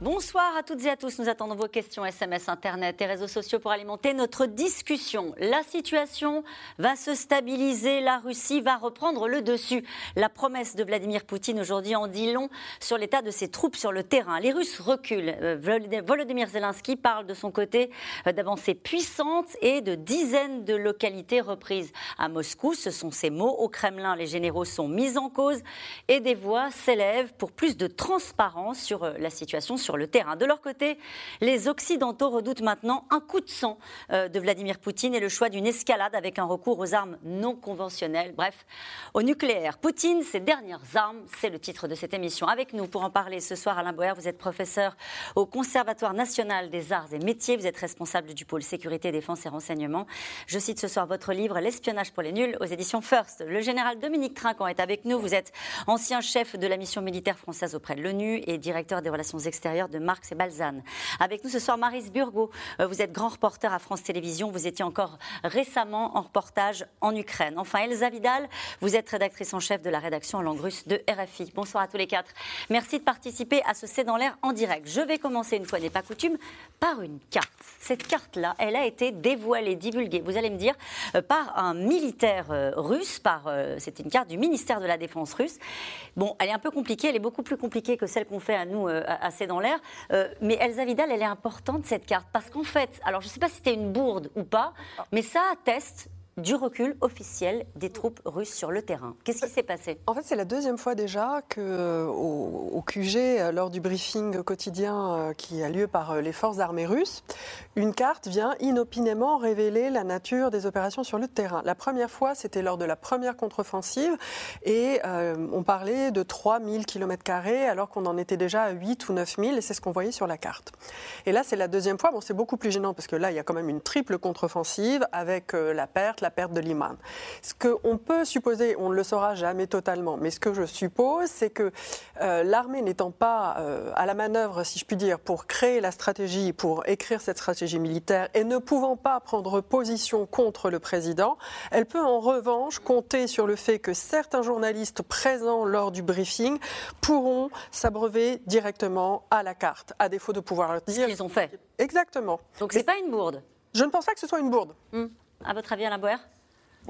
Bonsoir à toutes et à tous. Nous attendons vos questions SMS, Internet et réseaux sociaux pour alimenter notre discussion. La situation va se stabiliser. La Russie va reprendre le dessus. La promesse de Vladimir Poutine aujourd'hui en dit long sur l'état de ses troupes sur le terrain. Les Russes reculent. Euh, Volodymyr Zelensky parle de son côté euh, d'avancées puissantes et de dizaines de localités reprises. À Moscou, ce sont ces mots. Au Kremlin, les généraux sont mis en cause et des voix s'élèvent pour plus de transparence sur euh, la situation le terrain. De leur côté, les Occidentaux redoutent maintenant un coup de sang euh, de Vladimir Poutine et le choix d'une escalade avec un recours aux armes non conventionnelles, bref, au nucléaire. Poutine, ses dernières armes, c'est le titre de cette émission. Avec nous pour en parler ce soir, Alain Boer, vous êtes professeur au Conservatoire national des arts et métiers, vous êtes responsable du pôle sécurité, défense et renseignement. Je cite ce soir votre livre L'espionnage pour les nuls aux éditions First. Le général Dominique Trinquant est avec nous. Vous êtes ancien chef de la mission militaire française auprès de l'ONU et directeur des relations extérieures de Marx et Balzane. Avec nous ce soir, Maris Burgo. Euh, vous êtes grand reporter à France Télévisions. Vous étiez encore récemment en reportage en Ukraine. Enfin, Elsa Vidal, vous êtes rédactrice en chef de la rédaction en langue russe de RFI. Bonsoir à tous les quatre. Merci de participer à ce C'est dans l'air en direct. Je vais commencer, une fois n'est pas coutume, par une carte. Cette carte-là, elle a été dévoilée, divulguée, vous allez me dire, euh, par un militaire euh, russe. Par, c'est une carte du ministère de la Défense russe. Bon, elle est un peu compliquée, elle est beaucoup plus compliquée que celle qu'on fait à nous à C'est dans l'air. Euh, mais Elsa Vidal, elle est importante cette carte. Parce qu'en fait, alors je ne sais pas si c'était une bourde ou pas, mais ça atteste du recul officiel des troupes russes sur le terrain. Qu'est-ce qui s'est passé? En fait, c'est la deuxième fois déjà que euh, au, QG, euh, lors du briefing quotidien euh, qui a lieu par les forces armées russes, une carte vient inopinément révéler la nature des opérations sur le terrain. La première fois, c'était lors de la première contre-offensive et on parlait de 3000 km alors qu'on en était déjà à 8 ou 9000 et c'est ce qu'on voyait sur la carte. Et là, c'est la deuxième fois. Bon, c'est beaucoup plus gênant parce que là, il y a quand même une triple contre-offensive avec la perte, la la perte de l'imam. Ce qu'on peut supposer, on ne le saura jamais totalement, mais ce que je suppose, c'est que euh, l'armée n'étant pas euh, à la manœuvre, si je puis dire, pour créer la stratégie, pour écrire cette stratégie militaire, et ne pouvant pas prendre position contre le président, elle peut en revanche compter sur le fait que certains journalistes présents lors du briefing pourront s'abreuver directement à la carte, à défaut de pouvoir le dire. Ce qu'ils ont fait. Exactement. Donc c'est pas une bourde. Je ne pense pas que ce soit une bourde. Hmm. À votre avis, Alain Boer?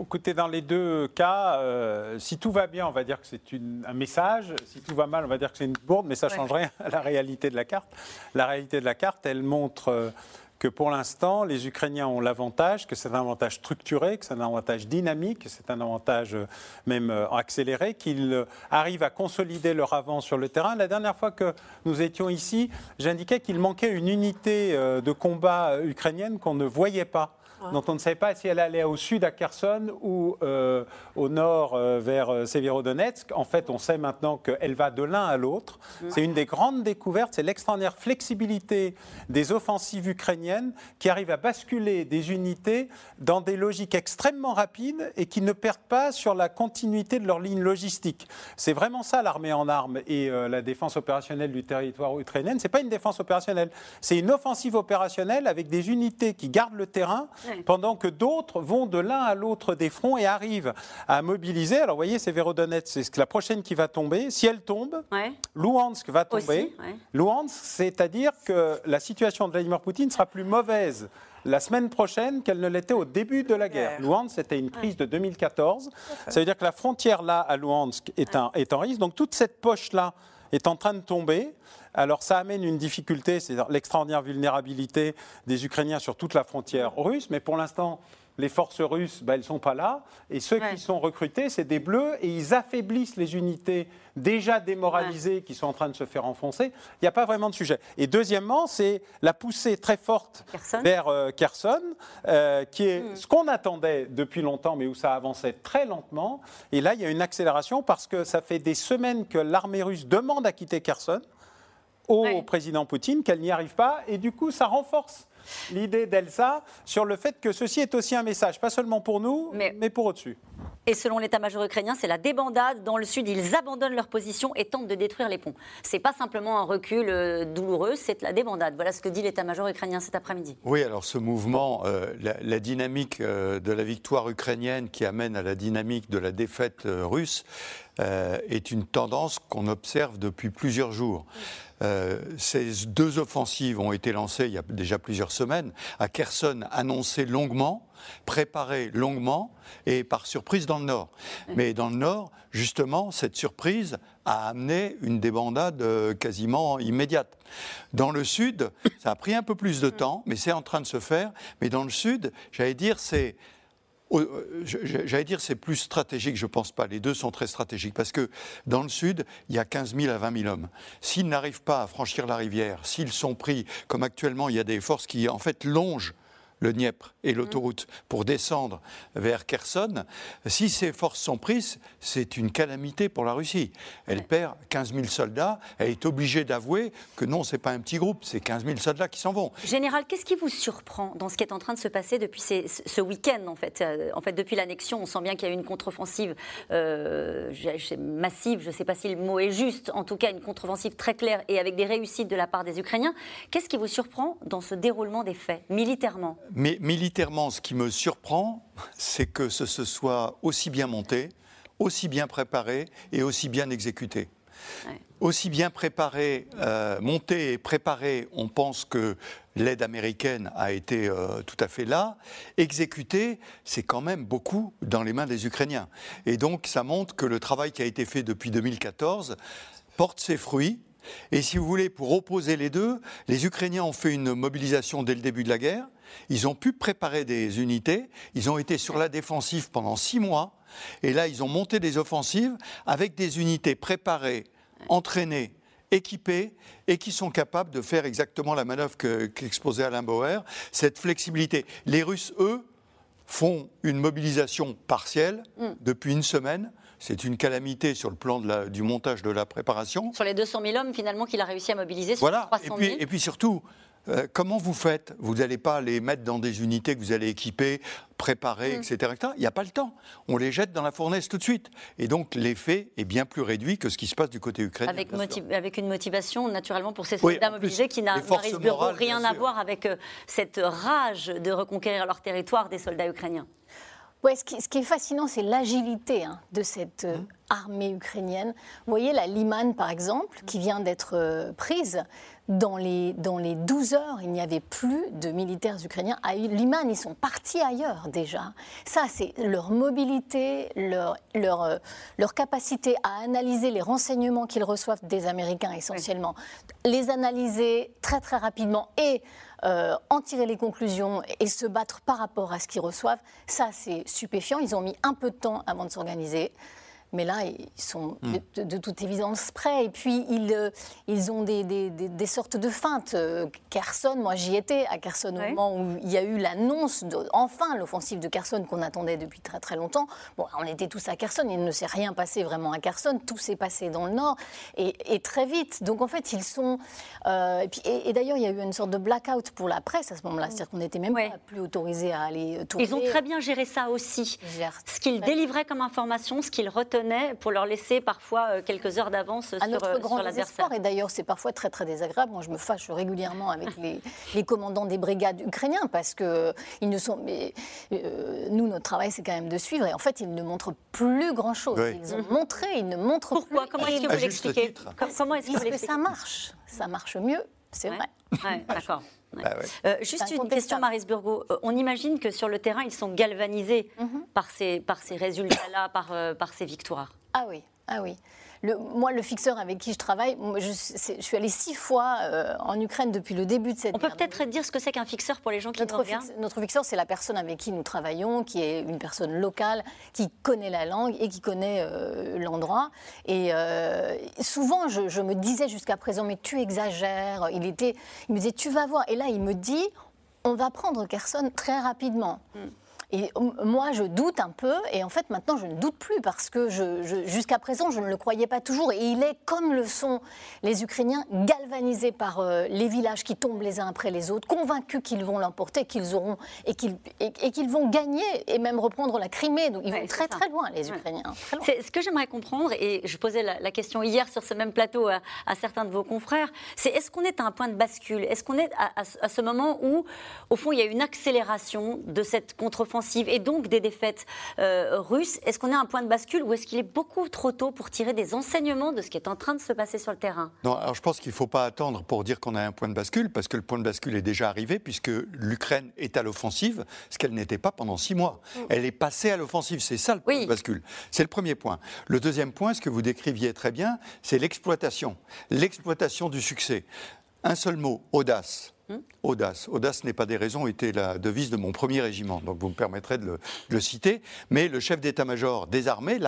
Écoutez, dans les deux cas, euh, si tout va bien, on va dire que c'est un message. Si tout va mal, on va dire que c'est une bourde, mais ça ne change rien à la réalité de la carte. La réalité de la carte, elle montre euh, que pour l'instant, les Ukrainiens ont l'avantage, que c'est un avantage structuré, que c'est un avantage dynamique, que c'est un avantage euh, même accéléré, qu'ils arrivent à consolider leur avance sur le terrain. La dernière fois que nous étions ici, j'indiquais qu'il manquait une unité de combat ukrainienne qu'on ne voyait pas dont on ne savait pas si elle allait au sud à Kherson ou euh, au nord euh, vers euh, Severodonetsk. En fait, on sait maintenant qu'elle va de l'un à l'autre. C'est une des grandes découvertes, c'est l'extraordinaire flexibilité des offensives ukrainiennes qui arrivent à basculer des unités dans des logiques extrêmement rapides et qui ne perdent pas sur la continuité de leur ligne logistique. C'est vraiment ça l'armée en armes et la défense opérationnelle du territoire ukrainien. C'est pas une défense opérationnelle, c'est une offensive opérationnelle avec des unités qui gardent le terrain pendant que d'autres vont de l'un à l'autre des fronts et arrivent à mobiliser. Alors, vous voyez, c'est Vérodonetsk, c'est la prochaine qui va tomber. Si elle tombe, Luhansk va tomber. Luhansk, c'est-à-dire que la situation de Vladimir Poutine sera plus mauvaise la semaine prochaine qu'elle ne l'était au début de la guerre. Luhansk, c'était une crise de 2014. Ça veut dire que la frontière là, à Luhansk, est, est en risque. Donc toute cette poche-là est en train de tomber. Alors ça amène une difficulté, c'est l'extraordinaire vulnérabilité des Ukrainiens sur toute la frontière russe, mais pour l'instant, les forces russes, ben, elles ne sont pas là. Et ceux qui sont recrutés, c'est des bleus, et ils affaiblissent les unités déjà démoralisées qui sont en train de se faire enfoncer. Il n'y a pas vraiment de sujet. Et deuxièmement, c'est la poussée très forte vers euh, Kherson, euh, qui est hmm. ce qu'on attendait depuis longtemps, mais où ça avançait très lentement. Et là, il y a une accélération parce que ça fait des semaines que l'armée russe demande à quitter Kherson au président Poutine qu'elle n'y arrive pas. Et du coup, ça renforce l'idée d'Elsa sur le fait que ceci est aussi un message, pas seulement pour nous, mais, pour au-dessus. Et selon l'état-major ukrainien, c'est la débandade. Dans le sud, ils abandonnent leur position et tentent de détruire les ponts. C'est pas simplement un recul euh, douloureux, c'est la débandade. Voilà ce que dit l'état-major ukrainien cet après-midi. Oui, alors ce mouvement, euh, la, dynamique euh, de la victoire ukrainienne qui amène à la dynamique de la défaite russe est une tendance qu'on observe depuis plusieurs jours. Ces deux offensives ont été lancées il y a déjà plusieurs semaines. À Kherson, annoncées longuement préparé longuement et par surprise dans le Nord. Mais dans le Nord, justement, cette surprise a amené une débandade euh, quasiment immédiate. Dans le Sud, ça a pris un peu plus de temps, mais c'est en train de se faire. Mais dans le Sud, j'allais dire, c'est euh, J'allais dire c'est plus stratégique, je ne pense pas. Les deux sont très stratégiques parce que dans le sud, il y a 15 000 à 20 000 hommes. S'ils n'arrivent pas à franchir la rivière, s'ils sont pris, comme actuellement, il y a des forces qui en fait longent le Dniepr et l'autoroute pour descendre vers Kherson, si ces forces sont prises, c'est une calamité pour la Russie. Elle perd 15 000 soldats, elle est obligée d'avouer que non, ce n'est pas un petit groupe, c'est 15 000 soldats qui s'en vont. Général, qu'est-ce qui vous surprend dans ce qui est en train de se passer depuis ce week-end en fait euh, En fait, depuis l'annexion, on sent bien qu'il y a eu une contre-offensive euh, massive, je ne sais pas si le mot est juste, en tout cas une contre-offensive très claire et avec des réussites de la part des Ukrainiens. Qu'est-ce qui vous surprend dans ce déroulement des faits, militairement? Mais militairement, ce qui me surprend, c'est que ce se soit aussi bien monté, aussi bien préparé et aussi bien exécuté. Aussi bien préparé, euh, monté et préparé, on pense que l'aide américaine a été euh, tout à fait là. Exécuté, c'est quand même beaucoup dans les mains des Ukrainiens. Et donc ça montre que le travail qui a été fait depuis 2014 porte ses fruits. Et si vous voulez, pour opposer les deux, les Ukrainiens ont fait une mobilisation dès le début de la guerre. Ils ont pu préparer des unités. Ils ont été sur la défensive pendant six mois. Et là, ils ont monté des offensives avec des unités préparées, entraînées, équipées et qui sont capables de faire exactement la manœuvre qu'exposait Alain Bauer, cette flexibilité. Les Russes, eux, font une mobilisation partielle mm. depuis une semaine. C'est une calamité sur le plan du montage de la préparation. Sur les 200 000 hommes, finalement, qu'il a réussi à mobiliser, sur voilà. 300 000. Et puis, et puis surtout, euh, comment vous faites? Vous n'allez pas les mettre dans des unités que vous allez équiper, préparer, mm. etc., Il n'y a pas le temps. On les jette dans la fournaise tout de suite. Et donc l'effet est bien plus réduit que ce qui se passe du côté ukrainien. Avec, avec une motivation, naturellement, pour ces soldats mobilisés qui n'arrivent rien à voir avec euh, cette rage de reconquérir leur territoire des soldats ukrainiens. Ouais, ce, qui, est fascinant, c'est l'agilité hein, de cette euh, mmh. armée ukrainienne. Vous voyez la Liman, par exemple, qui vient d'être euh, prise. Dans les, dans les 12 heures, il n'y avait plus de militaires ukrainiens à Liman. Ils sont partis ailleurs déjà. Ça, c'est leur mobilité, leur, leur, euh, leur capacité à analyser les renseignements qu'ils reçoivent des Américains essentiellement, les analyser très très rapidement et euh, en tirer les conclusions et se battre par rapport à ce qu'ils reçoivent, ça c'est stupéfiant. Ils ont mis un peu de temps avant de s'organiser. Mais là, ils sont hmm. de, toute évidence prêts. Et puis, ils, euh, ils ont des, des, des, sortes de feintes. Euh, Kherson, moi j'y étais à Kherson au moment où il y a eu l'annonce, de, enfin, l'offensive de Kherson qu'on attendait depuis très très longtemps. Bon, on était tous à Kherson, il ne s'est rien passé vraiment à Kherson, tout s'est passé dans le nord et, très vite. Donc en fait, ils sont. Euh, et, d'ailleurs, il y a eu une sorte de blackout pour la presse à ce moment-là, c'est-à-dire qu'on n'était même pas plus autorisé à aller tourner. Ils ont très bien géré ça aussi. Ce qu'ils délivraient comme information, ce qu'ils retenaient pour leur laisser parfois euh, quelques heures d'avance sur, notre euh, grand l'adversaire. Et d'ailleurs, c'est parfois très très désagréable. Moi, je me fâche régulièrement avec les, commandants des brigades ukrainiens parce que euh, ils ne sont. Mais nous, notre travail, c'est quand même de suivre. Et en fait, ils ne montrent plus grand chose. Ils ont montré, ils ne montrent Pourquoi Comment est-ce que vous l'expliquez Comment est-ce que, que ça marche Ça marche mieux, c'est vrai. D'accord. Ah juste une question, Maris Burgo. on imagine que sur le terrain, ils sont galvanisés mhm. par ces, par ces résultats-là, par, par ces victoires. Ah oui, ah oui moi, le fixeur avec qui je travaille, je, suis allée six fois euh, en Ukraine depuis le début de cette On peut peut-être dire ce que c'est qu'un fixeur pour les gens qui notre nous Notre fixeur, c'est la personne avec qui nous travaillons, qui est une personne locale, qui connaît la langue et qui connaît euh, l'endroit. Et euh, souvent, je, me disais jusqu'à présent, mais tu exagères. Il, était, il me disait, tu vas voir. Et là, il me dit, on va prendre Kherson très rapidement. Hmm. Et moi, je doute un peu, et en fait, maintenant, je ne doute plus, parce que jusqu'à présent, je ne le croyais pas toujours. Et il est, comme le sont les Ukrainiens, galvanisés par euh, les villages qui tombent les uns après les autres, convaincus qu'ils vont l'emporter, qu'ils auront, et qu'ils et, vont gagner, et même reprendre la Crimée. Donc, ils vont très, très loin, les Ukrainiens. C'est ce que j'aimerais comprendre, et je posais la, question hier sur ce même plateau à, certains de vos confrères, c'est est-ce qu'on est à un point de bascule? Est-ce qu'on est à, à ce moment où, au fond, il y a une accélération de cette et donc des défaites euh, russes. Est-ce qu'on est à un point de bascule ou est-ce qu'il est beaucoup trop tôt pour tirer des enseignements de ce qui est en train de se passer sur le terrain? Non, alors je pense qu'il ne faut pas attendre pour dire qu'on a un point de bascule, parce que le point de bascule est déjà arrivé, puisque l'Ukraine est à l'offensive, ce qu'elle n'était pas pendant six mois. Mm. Elle est passée à l'offensive, c'est ça le point de bascule. C'est le premier point. Le deuxième point, ce que vous décriviez très bien, c'est l'exploitation. L'exploitation du succès. Un seul mot, audace. Hmm? Audace. Audace n'est pas des raisons était la devise de mon premier régiment, donc vous me permettrez de le, citer. Mais le chef d'état-major des armées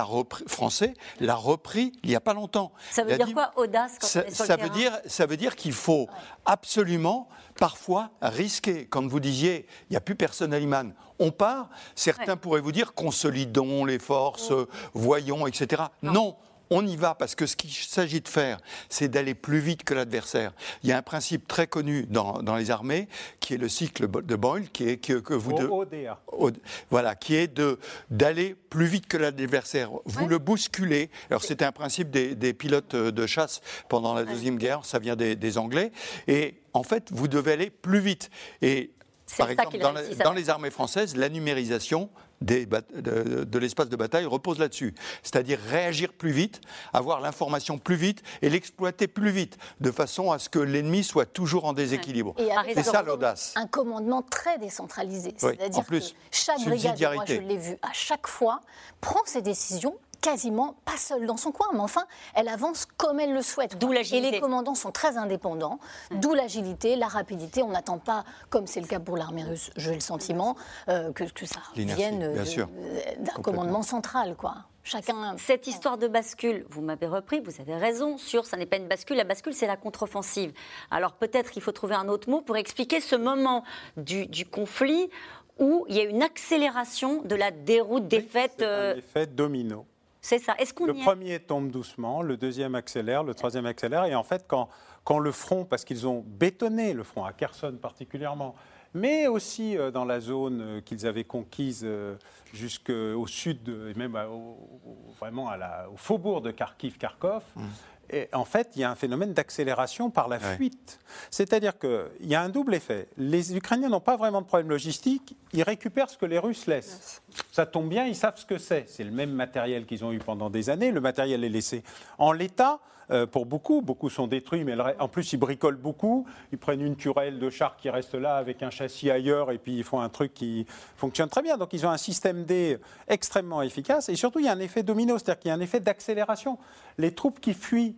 français l'a repris il n'y a pas longtemps. Ça veut dire quoi, audace quand ça, ça veut dire, Ça veut dire qu'il faut absolument, parfois, risquer. Quand vous disiez, il n'y a plus personne à Liman, on part, certains pourraient vous dire, consolidons les forces, voyons, etc. non on y va parce que ce qu'il s'agit de faire, c'est d'aller plus vite que l'adversaire. Il y a un principe très connu dans, les armées qui est le cycle de Boyle, qui est que, vous voilà, qui est de d'aller plus vite que l'adversaire. Vous le bousculez. Alors c'était un principe des, pilotes de chasse pendant la deuxième guerre. Ça vient des, Anglais. Et en fait, vous devez aller plus vite. Et par exemple, dans, les armées françaises, la numérisation, de, l'espace de bataille repose là-dessus. C'est-à-dire réagir plus vite, avoir l'information plus vite et l'exploiter plus vite, de façon à ce que l'ennemi soit toujours en déséquilibre. C'est ça l'audace. Un commandement très décentralisé. C'est-à-dire que chaque brigade, moi je l'ai vu, à chaque fois, prend ses décisions quasiment pas seule dans son coin, mais enfin, elle avance comme elle le souhaite. D'où l'agilité. Et les commandants sont très indépendants, mm. d'où l'agilité, la rapidité. On n'attend pas, comme c'est le cas pour l'armée russe, j'ai le sentiment, euh, que, que, ça vienne d'un commandement central, quoi. Chacun... Cette histoire de bascule, vous m'avez repris, vous avez raison sur ça n'est pas une bascule, la bascule c'est la contre-offensive. Alors peut-être qu'il faut trouver un autre mot pour expliquer ce moment du, du conflit où il y a une accélération de la déroute des faits. Euh... Effet domino. C'est ça. Est-ce qu'on Le premier tombe doucement, le deuxième accélère, le troisième accélère. Et en fait, quand, quand le front, parce qu'ils ont bétonné le front, à Kherson particulièrement, mais aussi euh, dans la zone euh, qu'ils avaient conquise euh, jusqu'au sud, et même vraiment à la, au faubourg de Kharkiv-Kharkov, mmh en fait, il y a un phénomène d'accélération par la fuite. C'est-à-dire qu'il y a un double effet. Les Ukrainiens n'ont pas vraiment de problème logistique, ils récupèrent ce que les Russes laissent. Ça tombe bien, ils savent ce que c'est. C'est le même matériel qu'ils ont eu pendant des années, le matériel est laissé en l'état. Euh, pour beaucoup, beaucoup sont détruits, mais en plus ils bricolent beaucoup. Ils prennent une turelle de char qui reste là avec un châssis ailleurs et puis ils font un truc qui fonctionne très bien. Donc ils ont un système D extrêmement efficace et surtout il y a un effet domino, c'est-à-dire qu'il y a un effet d'accélération. Les troupes qui fuient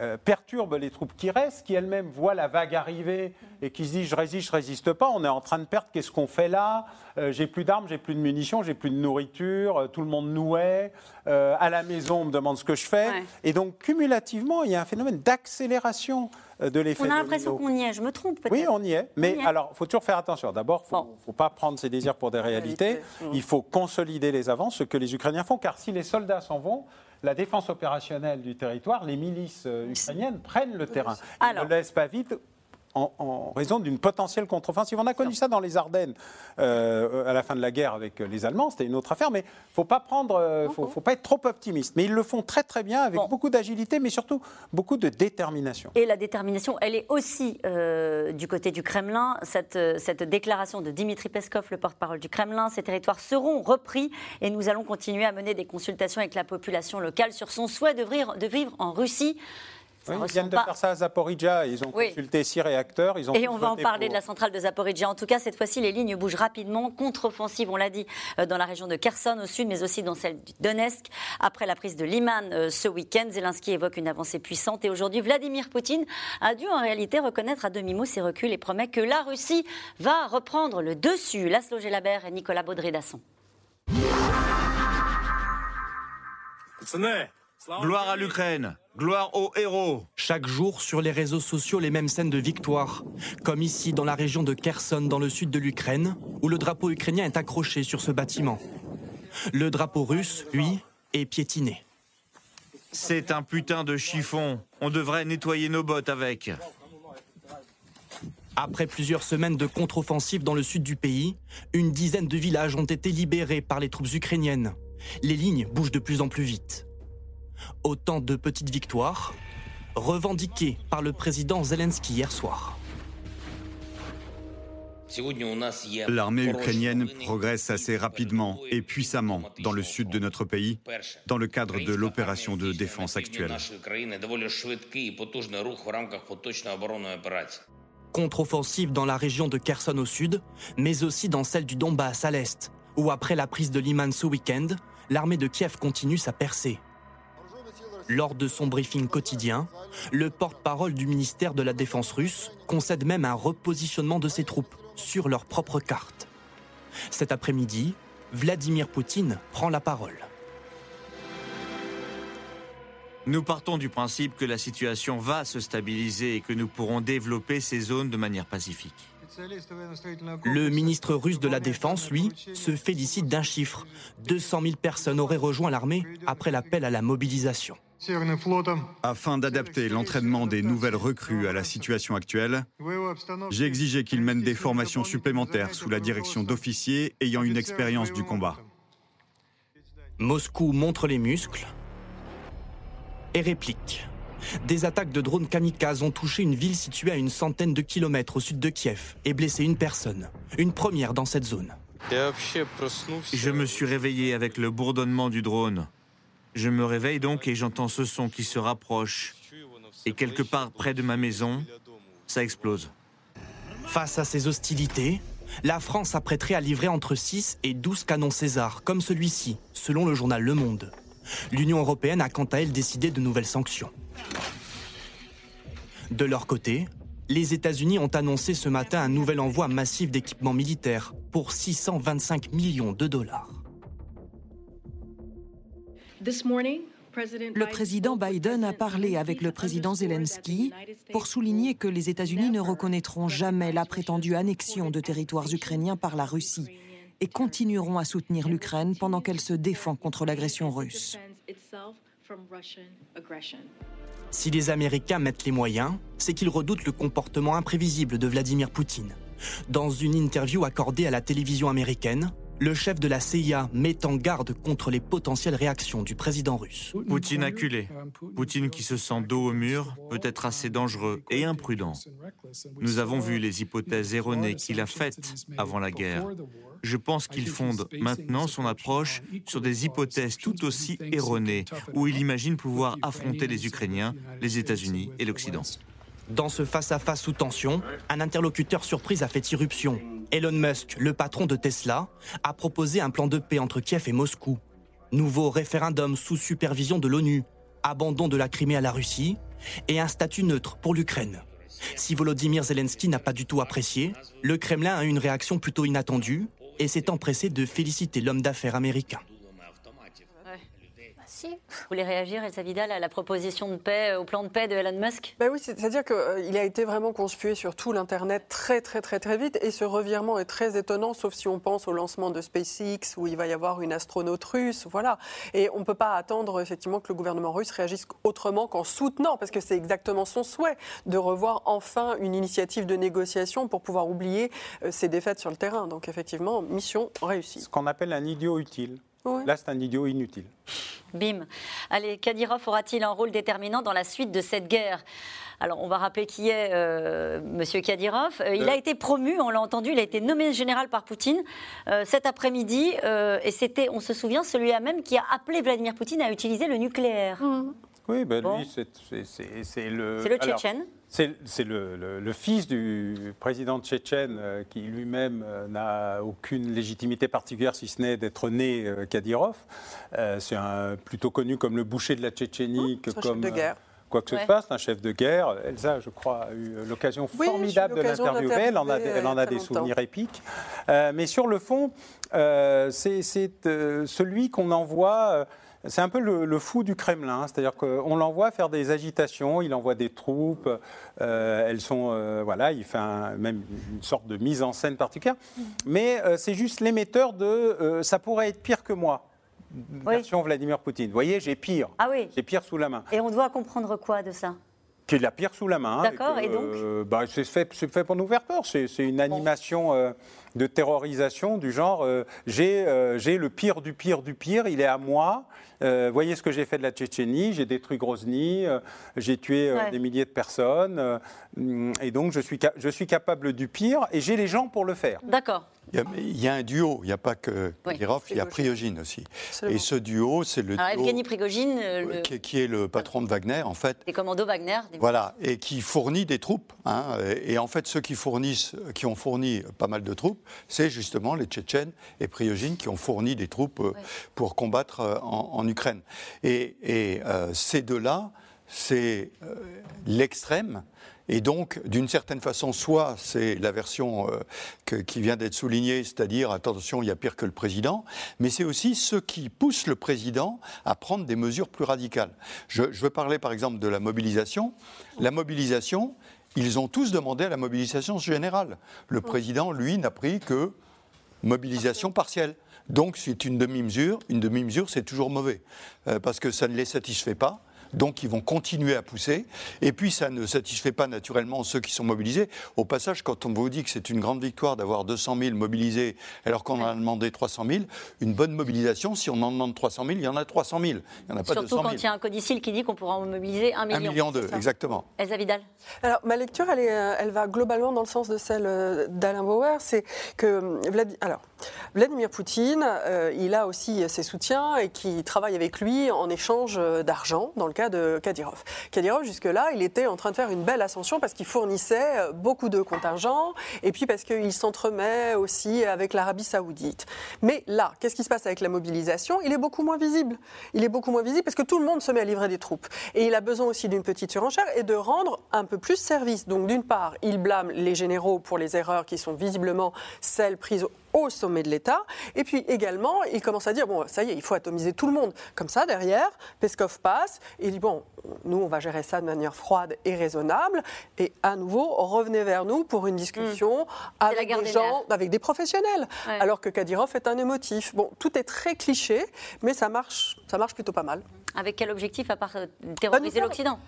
euh, perturbe les troupes qui restent, qui elles-mêmes voient la vague arriver et qui se disent je résiste, je résiste pas, on est en train de perdre, qu'est-ce qu'on fait là? Euh, J'ai plus d'armes, j'ai plus de munitions, j'ai plus de nourriture, euh, tout le monde nouait, à la maison on me demande ce que je fais. Et donc cumulativement, il y a un phénomène d'accélération de l'effet. On a l'impression qu'on y est, je me trompe peut-être. Oui, on y est, mais alors il faut toujours faire attention. D'abord, il ne faut, pas prendre ses désirs pour des réalités, il faut consolider les avances, ce que les Ukrainiens font, car si les soldats s'en vont, la défense opérationnelle du territoire, les milices euh, ukrainiennes prennent le terrain. Ils ne laissent pas vite en, raison d'une potentielle contre-offensive. On a connu ça dans les Ardennes euh, à la fin de la guerre avec les Allemands, c'était une autre affaire, mais il faut pas prendre, euh, faut, pas être trop optimiste. Mais ils le font très très bien avec beaucoup d'agilité, mais surtout beaucoup de détermination. Et la détermination, elle est aussi euh, du côté du Kremlin. Cette, cette déclaration de Dimitri Peskov, le porte-parole du Kremlin, ces territoires seront repris et nous allons continuer à mener des consultations avec la population locale sur son souhait de vivre, de vivre en Russie ils viennent de faire ça à Zaporizhia. Ils ont consulté six réacteurs. Ils ont et on va en parler de la centrale de Zaporizhia. En tout cas, cette fois-ci, les lignes bougent rapidement. Contre-offensive, on l'a dit, euh, dans la région de Kherson au sud, mais aussi dans celle de Donetsk. Après la prise de Liman euh, ce week-end, Zelensky évoque une avancée puissante. Et aujourd'hui, Vladimir Poutine a dû en réalité reconnaître à demi-mot ses reculs et promet que la Russie va reprendre le dessus. Laszlo Gelabert et Nicolas Baudry-Dasson. Gloire à l'Ukraine, gloire aux héros. Chaque jour sur les réseaux sociaux, les mêmes scènes de victoire. Comme ici dans la région de Kherson, dans le sud de l'Ukraine, où le drapeau ukrainien est accroché sur ce bâtiment. Le drapeau russe, lui, est piétiné. C'est un putain de chiffon. On devrait nettoyer nos bottes avec. Après plusieurs semaines de contre-offensive dans le sud du pays, une dizaine de villages ont été libérés par les troupes ukrainiennes. Les lignes bougent de plus en plus vite. Autant de petites victoires revendiquées par le président Zelensky hier soir. L'armée ukrainienne progresse assez rapidement et puissamment dans le sud de notre pays, dans le cadre de l'opération de défense actuelle. Contre-offensive dans la région de Kherson au sud, mais aussi dans celle du Donbass à l'est, où après la prise de Liman ce week-end, l'armée de Kiev continue sa percée. Lors de son briefing quotidien, le porte-parole du ministère de la Défense russe concède même un repositionnement de ses troupes sur leur propre carte. Cet après-midi, Vladimir Poutine prend la parole. Nous partons du principe que la situation va se stabiliser et que nous pourrons développer ces zones de manière pacifique. Le ministre russe de la Défense, lui, se félicite d'un chiffre. 200 000 personnes auraient rejoint l'armée après l'appel à la mobilisation. Afin d'adapter l'entraînement des nouvelles recrues à la situation actuelle, j'ai exigé qu'ils mènent des formations supplémentaires sous la direction d'officiers ayant une expérience du combat. Moscou montre les muscles et réplique. Des attaques de drones kamikazes ont touché une ville située à une centaine de kilomètres au sud de Kiev et blessé une personne, une première dans cette zone. Je me suis réveillé avec le bourdonnement du drone. Je me réveille donc et j'entends ce son qui se rapproche. Et quelque part près de ma maison, ça explose. Face à ces hostilités, la France apprêterait à livrer entre 6 et 12 canons César, comme celui-ci, selon le journal Le Monde. L'Union européenne a quant à elle décidé de nouvelles sanctions. De leur côté, les États-Unis ont annoncé ce matin un nouvel envoi massif d'équipements militaires pour 625 millions de dollars. Le président Biden a parlé avec le président Zelensky pour souligner que les États-Unis ne reconnaîtront jamais la prétendue annexion de territoires ukrainiens par la Russie et continueront à soutenir l'Ukraine pendant qu'elle se défend contre l'agression russe. Si les Américains mettent les moyens, c'est qu'ils redoutent le comportement imprévisible de Vladimir Poutine. Dans une interview accordée à la télévision américaine, le chef de la CIA met en garde contre les potentielles réactions du président russe. Poutine acculé, Poutine qui se sent dos au mur, peut être assez dangereux et imprudent. Nous avons vu les hypothèses erronées qu'il a faites avant la guerre. Je pense qu'il fonde maintenant son approche sur des hypothèses tout aussi erronées, où il imagine pouvoir affronter les Ukrainiens, les États-Unis et l'Occident. Dans ce face-à-face sous tension, un interlocuteur surprise a fait irruption. Elon Musk, le patron de Tesla, a proposé un plan de paix entre Kiev et Moscou. Nouveau référendum sous supervision de l'ONU, abandon de la Crimée à la Russie et un statut neutre pour l'Ukraine. Si Volodymyr Zelensky n'a pas du tout apprécié, le Kremlin a eu une réaction plutôt inattendue et s'est empressé de féliciter l'homme d'affaires américain. Vous voulez réagir, Elsa Vidal, à la proposition de paix, au plan de paix de Elon Musk? Ben Oui, c'est-à-dire qu'il euh, a été vraiment conspué sur tout l'Internet très, très, très, très vite. Et ce revirement est très étonnant, sauf si on pense au lancement de SpaceX, où il va y avoir une astronaute russe. Voilà. Et on ne peut pas attendre, effectivement, que le gouvernement russe réagisse autrement qu'en soutenant, parce que c'est exactement son souhait, de revoir enfin une initiative de négociation pour pouvoir oublier euh, ses défaites sur le terrain. Donc, effectivement, mission réussie. Ce qu'on appelle un idiot utile. Là, c'est un idiot inutile. Bim. Allez, Kadyrov aura-t-il un rôle déterminant dans la suite de cette guerre? Alors, on va rappeler qui est euh, Monsieur Kadyrov. Euh, il euh. a été promu, on l'a entendu, il a été nommé général par Poutine cet après-midi. et c'était, on se souvient, celui-là même qui a appelé Vladimir Poutine à utiliser le nucléaire. Mmh. Oui, ben lui, c'est le. C'est le Tchétchène c'est le, fils du président tchétchène euh, qui lui-même euh, n'a aucune légitimité particulière si ce n'est d'être né euh, Kadyrov. c'est plutôt connu comme le boucher de la Tchétchénie que comme. de guerre quoi que ce soit, c'est un chef de guerre. Elsa, je crois, a eu l'occasion formidable de l'interviewer. Elle en a, elle en a des souvenirs épiques. mais sur le fond, c'est celui qu'on envoie c'est un peu le, fou du Kremlin, c'est-à-dire qu'on l'envoie faire des agitations, il envoie des troupes, euh, elles sont, euh, voilà, il fait même une sorte de mise en scène particulière, mais euh, c'est juste l'émetteur de ça pourrait être pire que moi. Version Vladimir Poutine. Vous voyez, j'ai pire. Ah oui. J'ai pire sous la main. Et on doit comprendre quoi de ça? Qu'il a pire sous la main. D'accord, et, donc? bah, C'est fait, fait, pour nous faire peur. C'est une animation de terrorisation du genre j'ai le pire du pire du pire, il est à moi. Euh, voyez ce que j'ai fait de la Tchétchénie, j'ai détruit Grozny, euh, j'ai tué euh, des milliers de personnes, et donc je suis, je suis capable du pire, et j'ai les gens pour le faire. D'accord. Il y, a, un duo, il n'y a pas que Kirov, il y a Prigogine aussi. Et ce duo, c'est le Alors, duo Evgeny Prigogine, qui, est le patron de Wagner, en fait. Des commandos Wagner. Voilà, et qui fournit des troupes. Hein, et en fait, ceux qui fournissent, qui ont fourni pas mal de troupes, c'est justement les Tchétchènes et Prigogine qui ont fourni des troupes pour combattre en, en Ukraine. Et, euh, ces deux-là, c'est euh, l'extrême. Et donc, d'une certaine façon, soit c'est la version euh, qui vient d'être soulignée, c'est-à-dire attention, il y a pire que le président, mais c'est aussi ceux qui poussent le président à prendre des mesures plus radicales. Je, je veux parler par exemple de la mobilisation. La mobilisation, ils ont tous demandé à la mobilisation générale. Le président, lui, n'a pris que mobilisation partielle. Donc c'est une demi-mesure. Une demi-mesure, c'est toujours mauvais, euh, parce que ça ne les satisfait pas. Donc ils vont continuer à pousser. Et puis ça ne satisfait pas naturellement ceux qui sont mobilisés. Au passage, quand on vous dit que c'est une grande victoire d'avoir 200 000 mobilisés alors qu'on en a demandé 300 000, une bonne mobilisation, si on en demande 300 000, il y en a 300 000. Il n'y en a pas Surtout 200 quand il y a un codicile qui dit qu'on pourra en mobiliser un million. Un million deux, exactement. Elsa Vidal Alors ma lecture, elle, est, euh, elle va globalement dans le sens de celle euh, d'Alain Bauer. C'est que euh, alors, Vladimir Poutine, il a aussi ses soutiens et qui travaillent avec lui en échange d'argent dans le cas de Kadyrov. Kadyrov, jusque-là, il était en train de faire une belle ascension parce qu'il fournissait euh, beaucoup de contingents et puis parce qu'il s'entremet aussi avec l'Arabie Saoudite. Mais là, qu'est-ce qui se passe avec la mobilisation? Il est beaucoup moins visible. Il est beaucoup moins visible parce que tout le monde se met à livrer des troupes. Et il a besoin aussi d'une petite surenchère et de rendre un peu plus service. Donc, d'une part, il blâme les généraux pour les erreurs qui sont visiblement celles prises au sommet de l'État. Et puis également, il commence à dire, bon, ça y est, il faut atomiser tout le monde. Comme ça, derrière, Peskov passe et il dit, bon, nous, on va gérer ça de manière froide et raisonnable. Et à nouveau, revenez vers nous pour une discussion mmh. avec des gens, avec des professionnels. Alors que Kadyrov est un émotif. Bon, tout est très cliché, mais ça marche, ça marche plutôt pas mal. Avec quel objectif, à part euh, terroriser bah, l'Occident?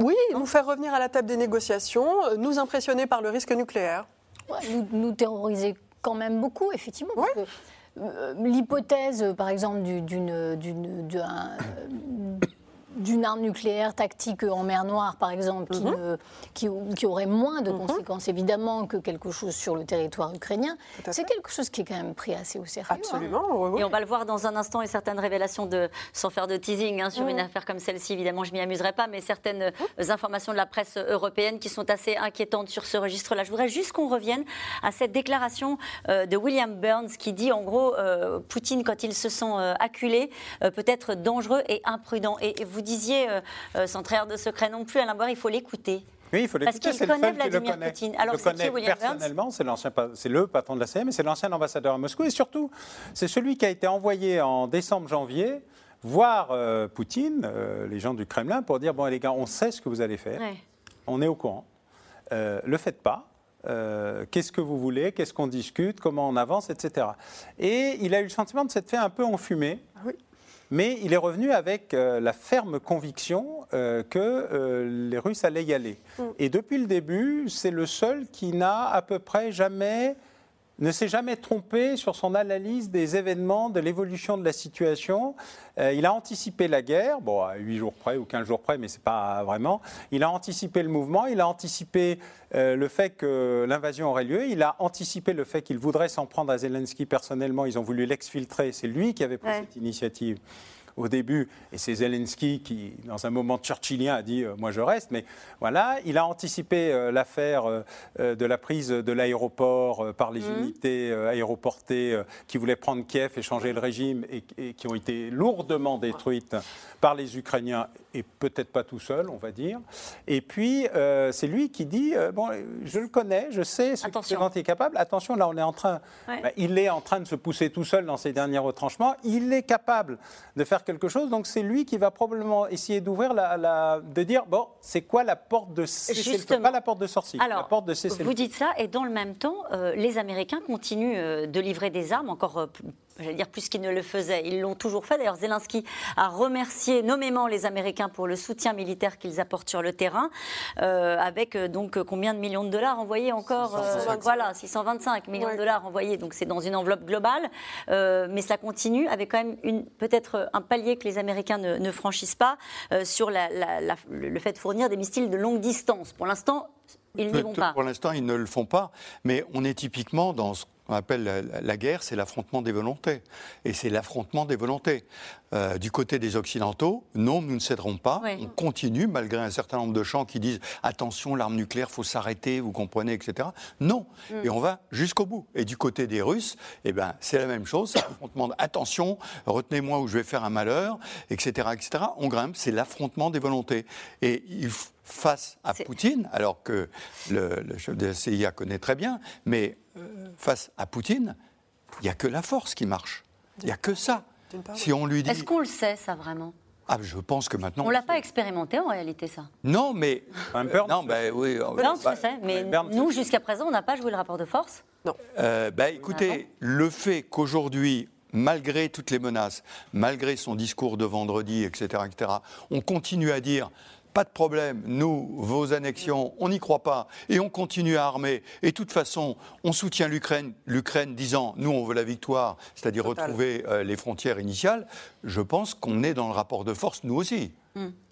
Oui, nous faire revenir à la table des négociations, nous impressionner par le risque nucléaire. nous, nous terroriser quand même beaucoup, effectivement. Euh, l'hypothèse, par exemple, d'une, d'une arme nucléaire tactique en mer Noire, par exemple, qui, mhm. qui, aurait moins de mhm. conséquences, évidemment, que quelque chose sur le territoire ukrainien, c'est quelque chose qui est quand même pris assez au sérieux. Hein. Absolument. Et on va le voir dans un instant et certaines révélations, de, sans faire de teasing hein, sur une affaire comme celle-ci, évidemment, je m'y amuserai pas, mais certaines informations de la presse européenne qui sont assez inquiétantes sur ce registre-là. Je voudrais juste qu'on revienne à cette déclaration euh, de William Burns qui dit, en gros, euh, Poutine, quand il se sent euh, acculé, peut être dangereux et imprudent. Et vous disiez, euh, euh, sans trahir de secret non plus, Alain Boire, il faut l'écouter. Oui, il faut l'écouter. Parce qu'il connaît Vladimir Poutine. Alors, le connaît personnellement, c'est l'ancien, c'est le patron de la CM, c'est l'ancien ambassadeur à Moscou, et surtout, c'est celui qui a été envoyé en décembre-janvier voir euh, Poutine, les gens du Kremlin, pour dire bon les gars, on sait ce que vous allez faire, on est au courant, le faites pas. qu'est-ce que vous voulez, qu'est-ce qu'on discute, comment on avance, etc. Et il a eu le sentiment de s'être fait un peu enfumer. Oui. Mais il est revenu avec euh, la ferme conviction euh, que euh, les Russes allaient y aller. Mm. Et depuis le début, c'est le seul qui n'a à peu près jamais ne s'est jamais trompé sur son analyse des événements, de l'évolution de la situation. il a anticipé la guerre, bon, à 8 jours près ou 15 jours près, mais ce n'est pas vraiment. Il a anticipé le mouvement, il a anticipé le fait que l'invasion aurait lieu, il a anticipé le fait qu'il voudrait s'en prendre à Zelensky personnellement. Ils ont voulu l'exfiltrer, c'est lui qui avait pris cette initiative au début, et c'est Zelensky qui, dans un moment churchillien, a dit euh, Moi je reste. Mais voilà, il a anticipé euh, l'affaire euh, de la prise de l'aéroport par les mmh. unités aéroportées qui voulaient prendre Kiev et changer le régime et, qui ont été lourdement détruites par les Ukrainiens et peut-être pas tout seul, on va dire. Et puis, c'est lui qui dit Bon, je le connais, je sais ce dont il est capable. Attention, là, on est en train. Bah, il est en train de se pousser tout seul dans ses derniers retranchements. Il est capable de faire quelque chose. Donc c'est lui qui va probablement essayer d'ouvrir la, la, de dire bon, c'est quoi la porte de cessez pas la porte de sortie, Alors, la porte de cessez Vous dites ça et dans le même temps, euh, les Américains continuent euh, de livrer des armes encore euh, j'allais dire plus qu'ils ne le faisaient. Ils l'ont toujours fait. D'ailleurs, Zelensky a remercié nommément les Américains pour le soutien militaire qu'ils apportent sur le terrain, euh, avec euh, donc combien de millions de dollars envoyés encore euh, Voilà, 625 millions de dollars envoyés. Donc c'est dans une enveloppe globale, euh, mais ça continue avec quand même une peut-être un palier que les Américains ne, ne franchissent pas sur la, la, la, le fait de fournir des missiles de longue distance. Pour l'instant, ils n'y vont pas. Pour l'instant, ils ne le font pas, mais on est typiquement dans ce qu'on appelle la, la guerre, c'est l'affrontement des volontés. Et c'est l'affrontement des volontés. Euh, du côté des Occidentaux, non, nous ne céderons pas. Oui. On continue, malgré un certain nombre de chants qui disent attention, l'arme nucléaire, faut s'arrêter, vous comprenez, etc. Non. Et on va jusqu'au bout. Et du côté des Russes, eh ben, c'est la même chose. C'est l'affrontement de attention, retenez-moi ou je vais faire un malheur, etc. etc. On grimpe, c'est l'affrontement des volontés. Et il f- face à Poutine, alors que le, le chef de la CIA connaît très bien, mais euh, face à Poutine, il n'y a que la force qui marche. Il n'y a que ça. Si on lui dit. Est-ce qu'on le sait, ça vraiment? Ah, je pense que maintenant. On l'a pas expérimenté en réalité, ça? Non, mais. Un Burns, non, ben oui. euh, Là, on bah, se sait, mais nous, jusqu'à présent, on n'a pas joué le rapport de force. euh, bah, écoutez, le fait qu'aujourd'hui, malgré toutes les menaces, malgré son discours de vendredi, etc., etc., on continue à dire. Pas de problème, nous, vos annexions, on n'y croit pas et on continue à armer. Et de toute façon, on soutient l'Ukraine, l'Ukraine disant nous, on veut la victoire, c'est-à-dire Total. retrouver euh, les frontières initiales. Je pense qu'on est dans le rapport de force, nous aussi.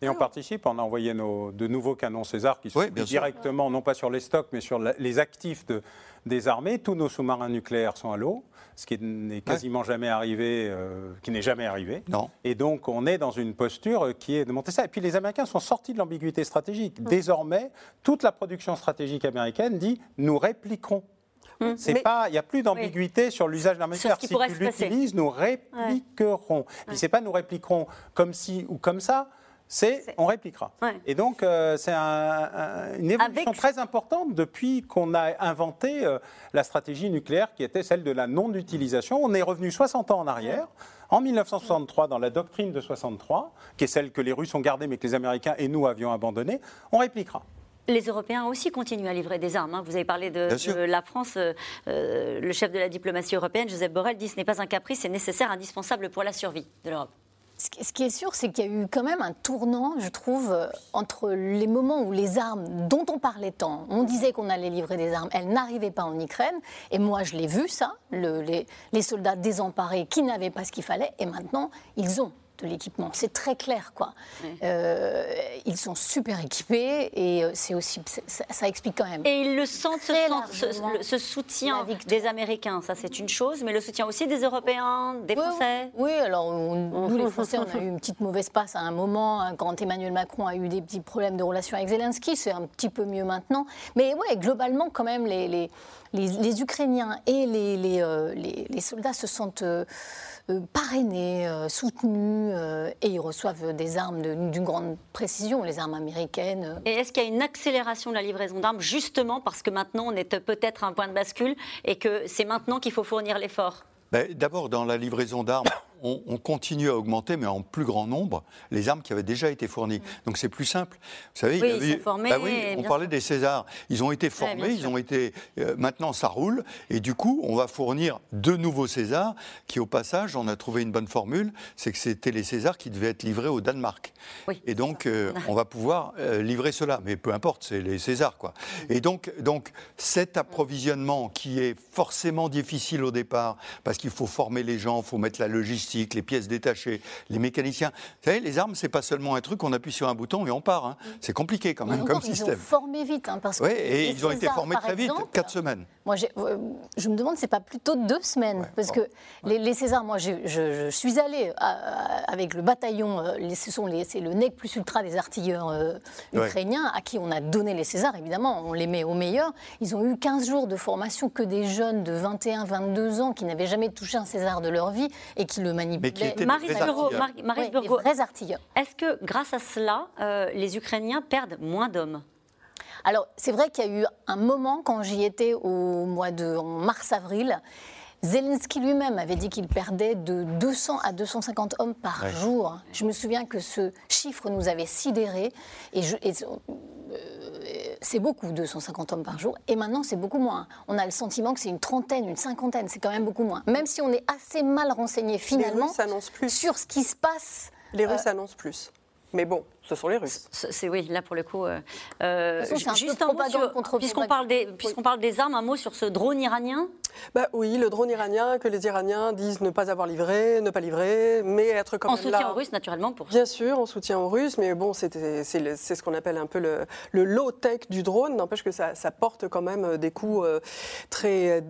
Et on participe, on a envoyé nos, de nouveaux canons César qui sont Oui, bien sûr. directement, non pas sur les stocks, mais sur la- les actifs de- des armées. Tous nos sous-marins nucléaires sont à l'eau, ce qui n'est quasiment jamais arrivé, euh, qui n'est jamais arrivé. Non. Et donc on est dans une posture qui est de monter ça. Et puis les Américains sont sortis de l'ambiguïté stratégique. Mmh. Désormais, toute la production stratégique américaine dit nous répliquerons. C'est pas, il n'y a plus d'ambiguïté sur l'usage d'un Mmh. Qui Si tu l'utilises, nous répliquerons. Puis c'est pas nous répliquerons comme ci ou comme ça. C'est on répliquera. Ouais. Et donc euh, c'est un- un- une évolution Avec- très importante depuis qu'on a inventé euh, la stratégie nucléaire qui était celle de la non-utilisation. On est revenu 60 ans en arrière. En 1963, dans la doctrine de 63, qui est celle que les Russes ont gardée mais que les Américains et nous avions abandonnée, on répliquera. Les Européens aussi continuent à livrer des armes. hein. Vous avez parlé de, la France. euh, le chef de la diplomatie européenne, Joseph Borrell, dit ce n'est pas un caprice, c'est nécessaire, indispensable pour la survie de l'Europe. Ce qui- est sûr, c'est qu'il y a eu quand même un tournant, je trouve, euh, entre les moments où les armes dont on parlait tant, on disait qu'on allait livrer des armes, elles n'arrivaient pas en Ukraine. Et moi, je l'ai vu, ça, le- les, les soldats désemparés qui n'avaient pas ce qu'il fallait. Et maintenant, ils ont de l'équipement. C'est très clair, quoi. Euh, ils sont super équipés et euh, c'est aussi, ça, ça explique quand même. Et ils le sentent, ce, ce- ce soutien des Américains. Ça, c'est une chose, mais le soutien aussi des Européens, des Oui, Français. Oui, alors on- nous les Français, on a eu une petite mauvaise passe à un moment hein, quand Emmanuel Macron a eu des petits problèmes de relation avec Zelensky. C'est un petit peu mieux maintenant. Mais ouais, globalement, quand même, les, les, les, les Ukrainiens et les, les, euh, les- les soldats se sentent euh, euh, parrainés, euh, soutenus euh, et ils reçoivent des armes de- d'une grande précision, les armes américaines. Et est-ce qu'il y a une accélération de la livraison d'armes, justement parce que maintenant on est peut-être à un point de bascule et que c'est maintenant qu'il faut fournir l'effort? Ben, D'abord, dans la livraison d'armes, on, on continue à augmenter, mais en plus grand nombre, les armes qui avaient déjà été fournies. Donc c'est plus simple. Vous savez, Oui, il y ils avait- sont formés, Bah oui, on parlait sûr. des Césars. Ils ont été formés, ils sûr. ont été. euh, maintenant, ça roule, et du coup, on va fournir deux nouveaux Césars, qui, au passage, on a trouvé une bonne formule, c'est que c'était les Césars qui devaient être livrés au Danemark. Oui, Et donc, euh, on va pouvoir euh, livrer cela. Mais peu importe, c'est les Césars, quoi. Et donc, donc, cet approvisionnement qui est forcément difficile au départ, parce qu'il faut former les gens, il faut mettre la logistique, les pièces détachées, les mécaniciens. Vous savez, les armes, c'est pas seulement un truc, on appuie sur un bouton et on part. hein. C'est compliqué quand même encore, comme ils ont système. formé vite, hein, parce que Oui, et ils ont été formés très vite, exemple, quatre semaines. Moi, euh, je me demande, c'est pas plutôt deux semaines Parce que les, les Césars, moi, je, je- je suis allée à- à- avec le bataillon, euh, les- ce sont les- c'est le NEC plus ultra des artilleurs euh, Ouais. ukrainiens, à qui on a donné les Césars, évidemment, on les met au meilleur. Ils ont eu 15 jours de formation que des jeunes de 21, 22 ans qui n'avaient jamais touché un César de leur vie et qui le étaient des vrais des vrais artilleurs. est-ce que grâce à cela, euh, les Ukrainiens perdent moins d'hommes? Alors, c'est vrai qu'il y a eu un moment, quand j'y étais au mois de en mars-avril, Zelensky lui-même avait dit qu'il perdait de 200 à 250 hommes par jour. Je me souviens que ce chiffre nous avait sidérés. Et, euh, c'est beaucoup, 250 hommes par jour. Et maintenant, c'est beaucoup moins. On a le sentiment que c'est une trentaine, une cinquantaine. C'est quand même beaucoup moins. Même si on est assez mal renseigné finalement sur ce qui se passe. Les Russes euh, annoncent plus. Mais bon, ce sont les Russes. C'est oui, là pour le coup. Euh, euh juste un mot puisqu'on parle des puisqu'on parle des armes, un mot sur ce drone iranien? Bah oui, le drone iranien que les Iraniens disent ne pas avoir livré, ne pas livrer, mais être quand en même là. En soutien aux Russes, naturellement pour. Bien sûr, en soutien aux Russes, mais bon, c'est ce qu'on appelle un peu le, le low tech du drone. N'empêche que ça, ça, porte quand même des coups euh, très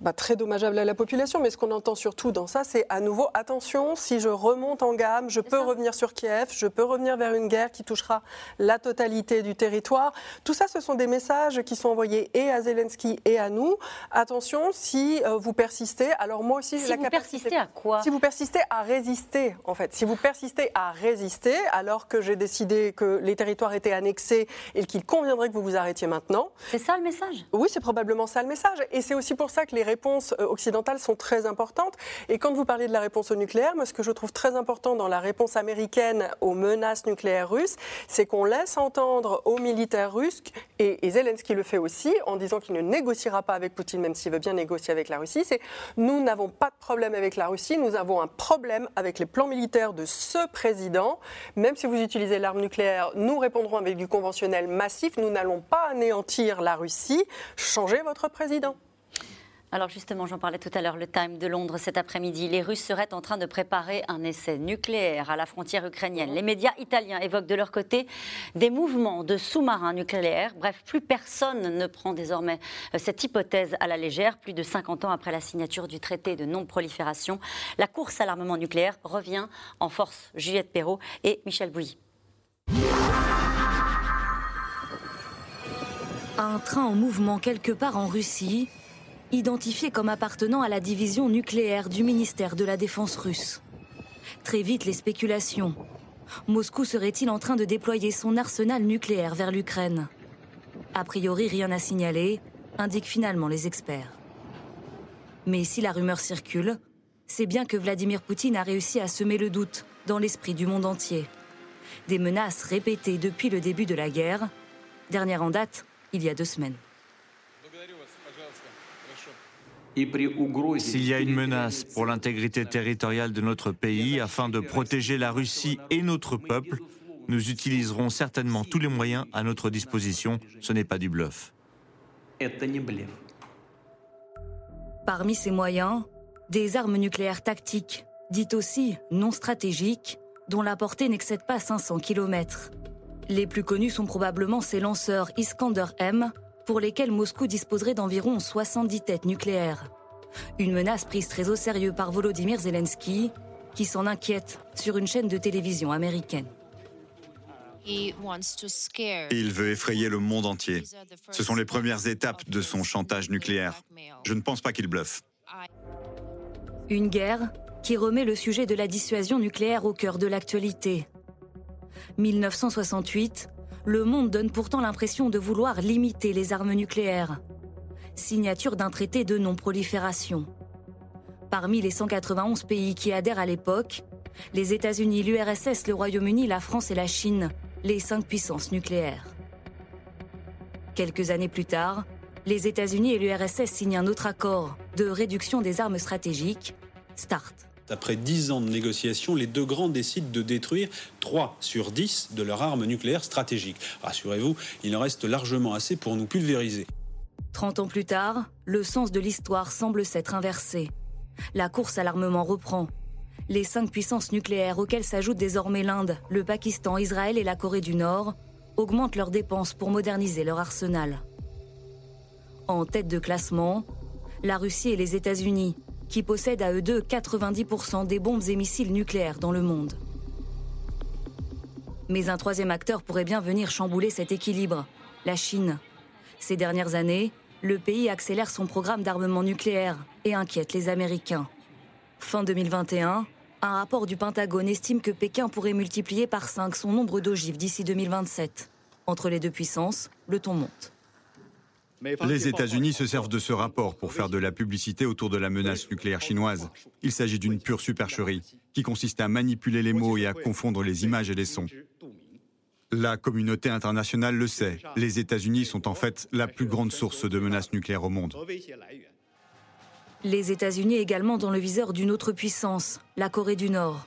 bah, très dommageable à la population, mais ce qu'on entend surtout dans ça, c'est à nouveau attention, si je remonte en gamme, je peux revenir sur Kiev, je peux revenir vers une guerre qui touchera la totalité du territoire. Tout ça, ce sont des messages qui sont envoyés et à Zelensky et à nous. Attention, si euh, vous persistez, alors moi aussi j'ai la capacité. Si vous persistez à quoi? Si vous persistez à résister, en fait. Si vous persistez à résister, alors que j'ai décidé que les territoires étaient annexés et qu'il conviendrait que vous vous arrêtiez maintenant. C'est ça le message? Oui, c'est probablement ça le message. Et c'est aussi pour ça que les réponses euh, occidentales sont très importantes. Et quand vous parlez de la réponse au nucléaire, moi, ce que je trouve très important dans la réponse américaine aux menaces nucléaires russes, c'est qu'on laisse entendre aux militaires russes, et, et Zelensky le fait aussi, en disant qu'il ne négociera pas avec Poutine, même s'il veut bien négocier avec la Russie, c'est nous n'avons pas de problème avec la Russie, nous avons un problème avec les plans militaires de ce président. Même si vous utilisez l'arme nucléaire, nous répondrons avec du conventionnel massif, nous n'allons pas anéantir la Russie, changez votre président. Alors justement, j'en parlais tout à l'heure, le Time de Londres cet après-midi. Les Russes seraient en train de préparer un essai nucléaire à la frontière ukrainienne. Les médias italiens évoquent de leur côté des mouvements de sous-marins nucléaires. Bref, plus personne ne prend désormais euh, cette hypothèse à la légère. Plus de 50 ans après la signature du traité de non-prolifération, la course à l'armement nucléaire revient en force. Juliette Perrault et Michel Bouilly. Un train en mouvement quelque part en Russie identifié comme appartenant à la division nucléaire du ministère de la Défense russe. Très vite, les spéculations. Moscou serait-il en train de déployer son arsenal nucléaire vers l'Ukraine? A priori, rien à signaler, indiquent finalement les experts. Mais si la rumeur circule, c'est bien que Vladimir Poutine a réussi à semer le doute dans l'esprit du monde entier. Des menaces répétées depuis le début de la guerre, dernière en date, il y a deux semaines. S'il y a une menace pour l'intégrité territoriale de notre pays afin de protéger la Russie et notre peuple, nous utiliserons certainement tous les moyens à notre disposition. Ce n'est pas du bluff. Parmi ces moyens, des armes nucléaires tactiques, dites aussi non stratégiques, dont la portée n'excède pas 500 km. Les plus connus sont probablement ces lanceurs Iskander M, pour lesquels Moscou disposerait d'environ 70 têtes nucléaires. Une menace prise très au sérieux par Volodymyr Zelensky, qui s'en inquiète sur une chaîne de télévision américaine. Il veut effrayer le monde entier. Ce sont les premières étapes de son chantage nucléaire. Je ne pense pas qu'il bluffe. Une guerre qui remet le sujet de la dissuasion nucléaire au cœur de l'actualité. 1968, le monde donne pourtant l'impression de vouloir limiter les armes nucléaires. Signature d'un traité de non-prolifération. Parmi les 191 pays qui adhèrent à l'époque, les États-Unis, l'URSS, le Royaume-Uni, la France et la Chine, les cinq puissances nucléaires. Quelques années plus tard, les États-Unis et l'URSS signent un autre accord de réduction des armes stratégiques, START. Après dix ans de négociations, les deux grands décident de détruire 3 sur 10 de leurs armes nucléaires stratégiques. Rassurez-vous, il en reste largement assez pour nous pulvériser. 30 ans plus tard, le sens de l'histoire semble s'être inversé. La course à l'armement reprend. Les cinq puissances nucléaires auxquelles s'ajoutent désormais l'Inde, le Pakistan, Israël et la Corée du Nord augmentent leurs dépenses pour moderniser leur arsenal. En tête de classement, la Russie et les États-Unis, qui possèdent à eux deux 90% des bombes et missiles nucléaires dans le monde. Mais un troisième acteur pourrait bien venir chambouler cet équilibre, la Chine. Ces dernières années, le pays accélère son programme d'armement nucléaire et inquiète les Américains. Fin 2021, un rapport du Pentagone estime que Pékin pourrait multiplier par 5 son nombre d'ogives d'ici 2027. Entre les deux puissances, le ton monte. Les États-Unis se servent de ce rapport pour faire de la publicité autour de la menace nucléaire chinoise. Il s'agit d'une pure supercherie qui consiste à manipuler les mots et à confondre les images et les sons. La communauté internationale le sait. Les États-Unis sont en fait la plus grande source de menaces nucléaires au monde. Les États-Unis également dans le viseur d'une autre puissance, la Corée du Nord.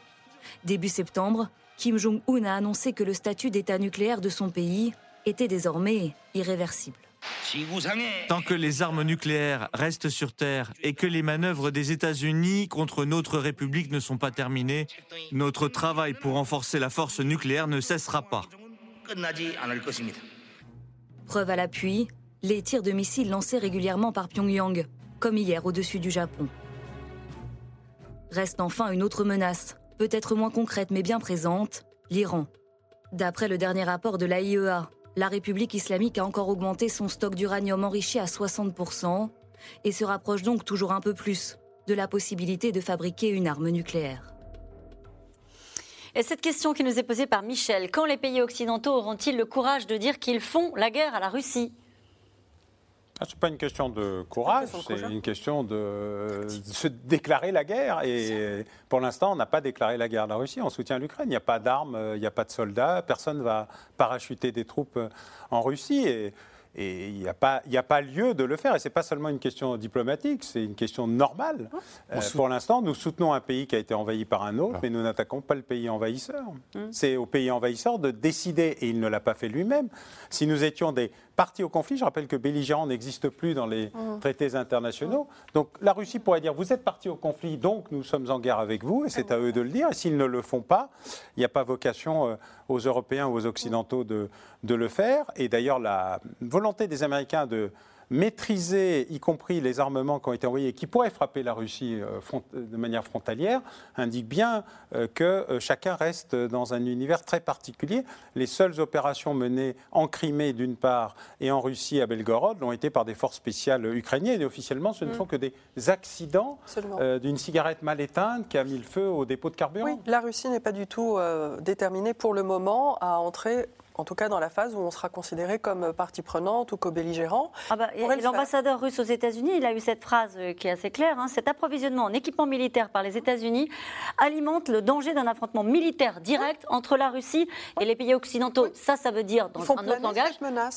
Début septembre, Kim Jong-un a annoncé que le statut d'État nucléaire de son pays était désormais irréversible. Tant que les armes nucléaires restent sur Terre et que les manœuvres des États-Unis contre notre République ne sont pas terminées, notre travail pour renforcer la force nucléaire ne cessera pas. Preuve à l'appui, les tirs de missiles lancés régulièrement par Pyongyang, comme hier au-dessus du Japon. Reste enfin une autre menace, peut-être moins concrète mais bien présente, l'Iran. D'après le dernier rapport de l'AIEA, la République islamique a encore augmenté son stock d'uranium enrichi à 60% et se rapproche donc toujours un peu plus de la possibilité de fabriquer une arme nucléaire. Et cette question qui nous est posée par Michel, quand les pays occidentaux auront-ils le courage de dire qu'ils font la guerre à la Russie? Ah, ce n'est pas une question de courage, c'est une question de, se déclarer la guerre. Et pour l'instant, on n'a pas déclaré la guerre à la Russie. On soutient l'Ukraine. Il n'y a pas d'armes, il n'y a pas de soldats. Personne ne va parachuter des troupes en Russie. Et et il n'y a, pas, a pas lieu de le faire. Et ce n'est pas seulement une question diplomatique, c'est une question normale. Euh, pour l'instant, nous soutenons un pays qui a été envahi par un autre, mais nous n'attaquons pas le pays envahisseur. Hum. C'est au pays envahisseur de décider, et il ne l'a pas fait lui-même. Si nous étions des partis au conflit, je rappelle que belligérant n'existe plus dans les hum. traités internationaux. Donc la Russie pourrait dire, vous êtes partis au conflit, donc nous sommes en guerre avec vous, et c'est à eux de le dire. Et s'ils ne le font pas, il n'y a pas vocation euh, aux Européens ou aux Occidentaux de, de le faire. Et d'ailleurs, la volonté des Américains de maîtriser, y compris les armements qui ont été envoyés et qui pourraient frapper la Russie euh, de manière frontalière, indique bien euh, que euh, chacun reste dans un univers très particulier. Les seules opérations menées en Crimée, d'une part, et en Russie, à Belgorod, l'ont été par des forces spéciales ukrainiennes. Et officiellement, ce ne mm. sont que des accidents d'une cigarette mal éteinte qui a mis le feu au dépôt de carburant. Oui, la Russie n'est pas du tout déterminée pour le moment à entrer en tout cas dans la phase où on sera considéré comme partie prenante ou co-belligérant. Ah bah, L'ambassadeur russe aux États-Unis, il a eu cette phrase euh, qui est assez claire hein. cet approvisionnement en équipement militaire par les États-Unis alimente le danger d'un affrontement militaire direct entre la Russie et les pays occidentaux. Ça, ça veut dire, dans un autre langage,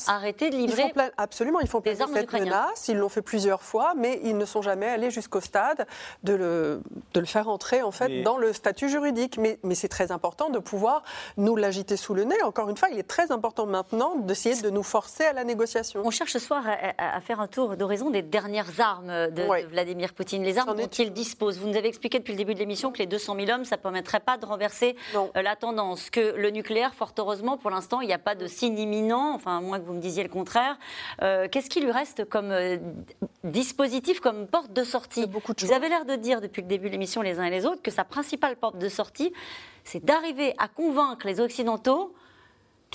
arrêter de livrer. absolument, ils font planer cette menace. Ils l'ont fait plusieurs fois, mais ils ne sont jamais allés jusqu'au stade de le, de le faire entrer en fait dans le statut juridique. Mais, mais c'est très important de pouvoir nous l'agiter sous le nez. Encore une fois, il est très important maintenant d'essayer de nous forcer à la négociation. On cherche ce soir à, faire un tour d'horizon des dernières armes de, Vladimir Poutine, les armes dont il dispose. Vous nous avez expliqué depuis le début de l'émission que les 200 000 hommes, ça ne permettrait pas de renverser euh, la tendance, que le nucléaire, fort heureusement, pour l'instant, il n'y a pas de signe imminent, enfin, à moins que vous me disiez le contraire. Euh, qu'est-ce qui lui reste comme euh, dispositif, comme porte de sortie? Vous avez l'air de dire depuis le début de l'émission, les uns et les autres, que sa principale porte de sortie, c'est d'arriver à convaincre les Occidentaux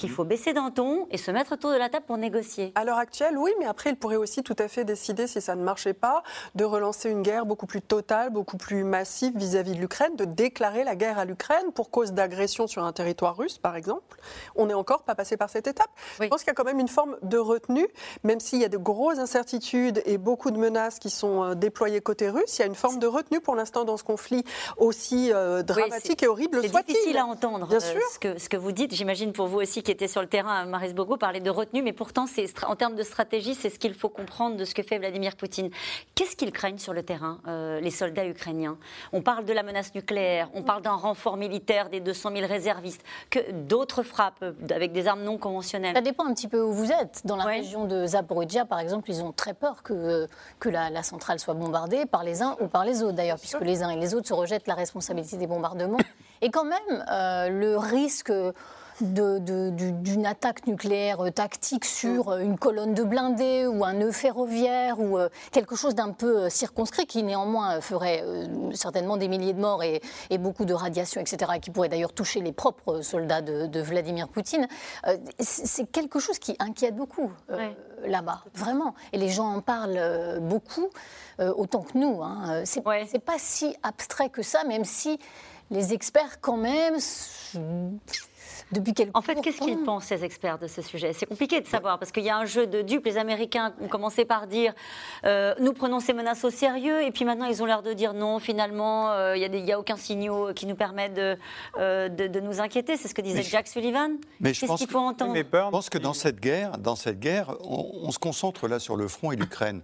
qu'il faut baisser d'un ton et se mettre autour de la table pour négocier. À l'heure actuelle, oui, mais après, il pourrait aussi tout à fait décider, si ça ne marchait pas, de relancer une guerre beaucoup plus totale, beaucoup plus massive vis-à-vis de l'Ukraine, de déclarer la guerre à l'Ukraine pour cause d'agression sur un territoire russe, par exemple. On n'est encore pas passé par cette étape. Je pense qu'il y a quand même une forme de retenue, même s'il y a de grosses incertitudes et beaucoup de menaces qui sont euh, déployées côté russe, il y a une forme de retenue pour l'instant dans ce conflit aussi euh, dramatique et horrible. C'est difficile à entendre Bien euh, sûr. Ce, que, ce que vous dites, j'imagine pour vous aussi qui était sur le terrain, Maris Bogo parlait de retenue, mais pourtant, en termes de stratégie, c'est ce qu'il faut comprendre de ce que fait Vladimir Poutine. Qu'est-ce qu'ils craignent sur le terrain, euh, les soldats ukrainiens? On parle de la menace nucléaire, on parle d'un renfort militaire des 200 000 réservistes, que d'autres frappent avec des armes non conventionnelles? Ça dépend un petit peu où vous êtes. Dans la région de Zaporizhia, par exemple, ils ont très peur que, que la, la centrale soit bombardée par les uns ou par les autres, d'ailleurs, puisque les uns et les autres se rejettent la responsabilité des bombardements. Et quand même, euh, le risque d'une attaque nucléaire euh, tactique sur euh, une colonne de blindés ou un nœud ferroviaire ou euh, quelque chose d'un peu circonscrit qui néanmoins ferait certainement des milliers de morts et, beaucoup de radiation, etc., qui pourrait d'ailleurs toucher les propres soldats de, Vladimir Poutine, c'est quelque chose qui inquiète beaucoup là-bas, vraiment. Et les gens en parlent beaucoup, autant que nous. Hein. C'est pas si abstrait que ça, même si les experts quand même depuis quelques En fait, qu'est-ce qu'ils pensent, ces experts, de ce sujet? C'est compliqué de savoir, parce qu'il y a un jeu de dupes. Les Américains ont commencé par dire euh, nous prenons ces menaces au sérieux, et puis maintenant, ils ont l'air de dire non, finalement, euh, il n'y a, aucun signal qui nous permet de, euh, de, nous inquiéter. C'est ce que disait Jack Sullivan. Mais je pense, qu'il faut entendre? Je pense que dans cette guerre, dans cette guerre on, se concentre là sur le front et l'Ukraine.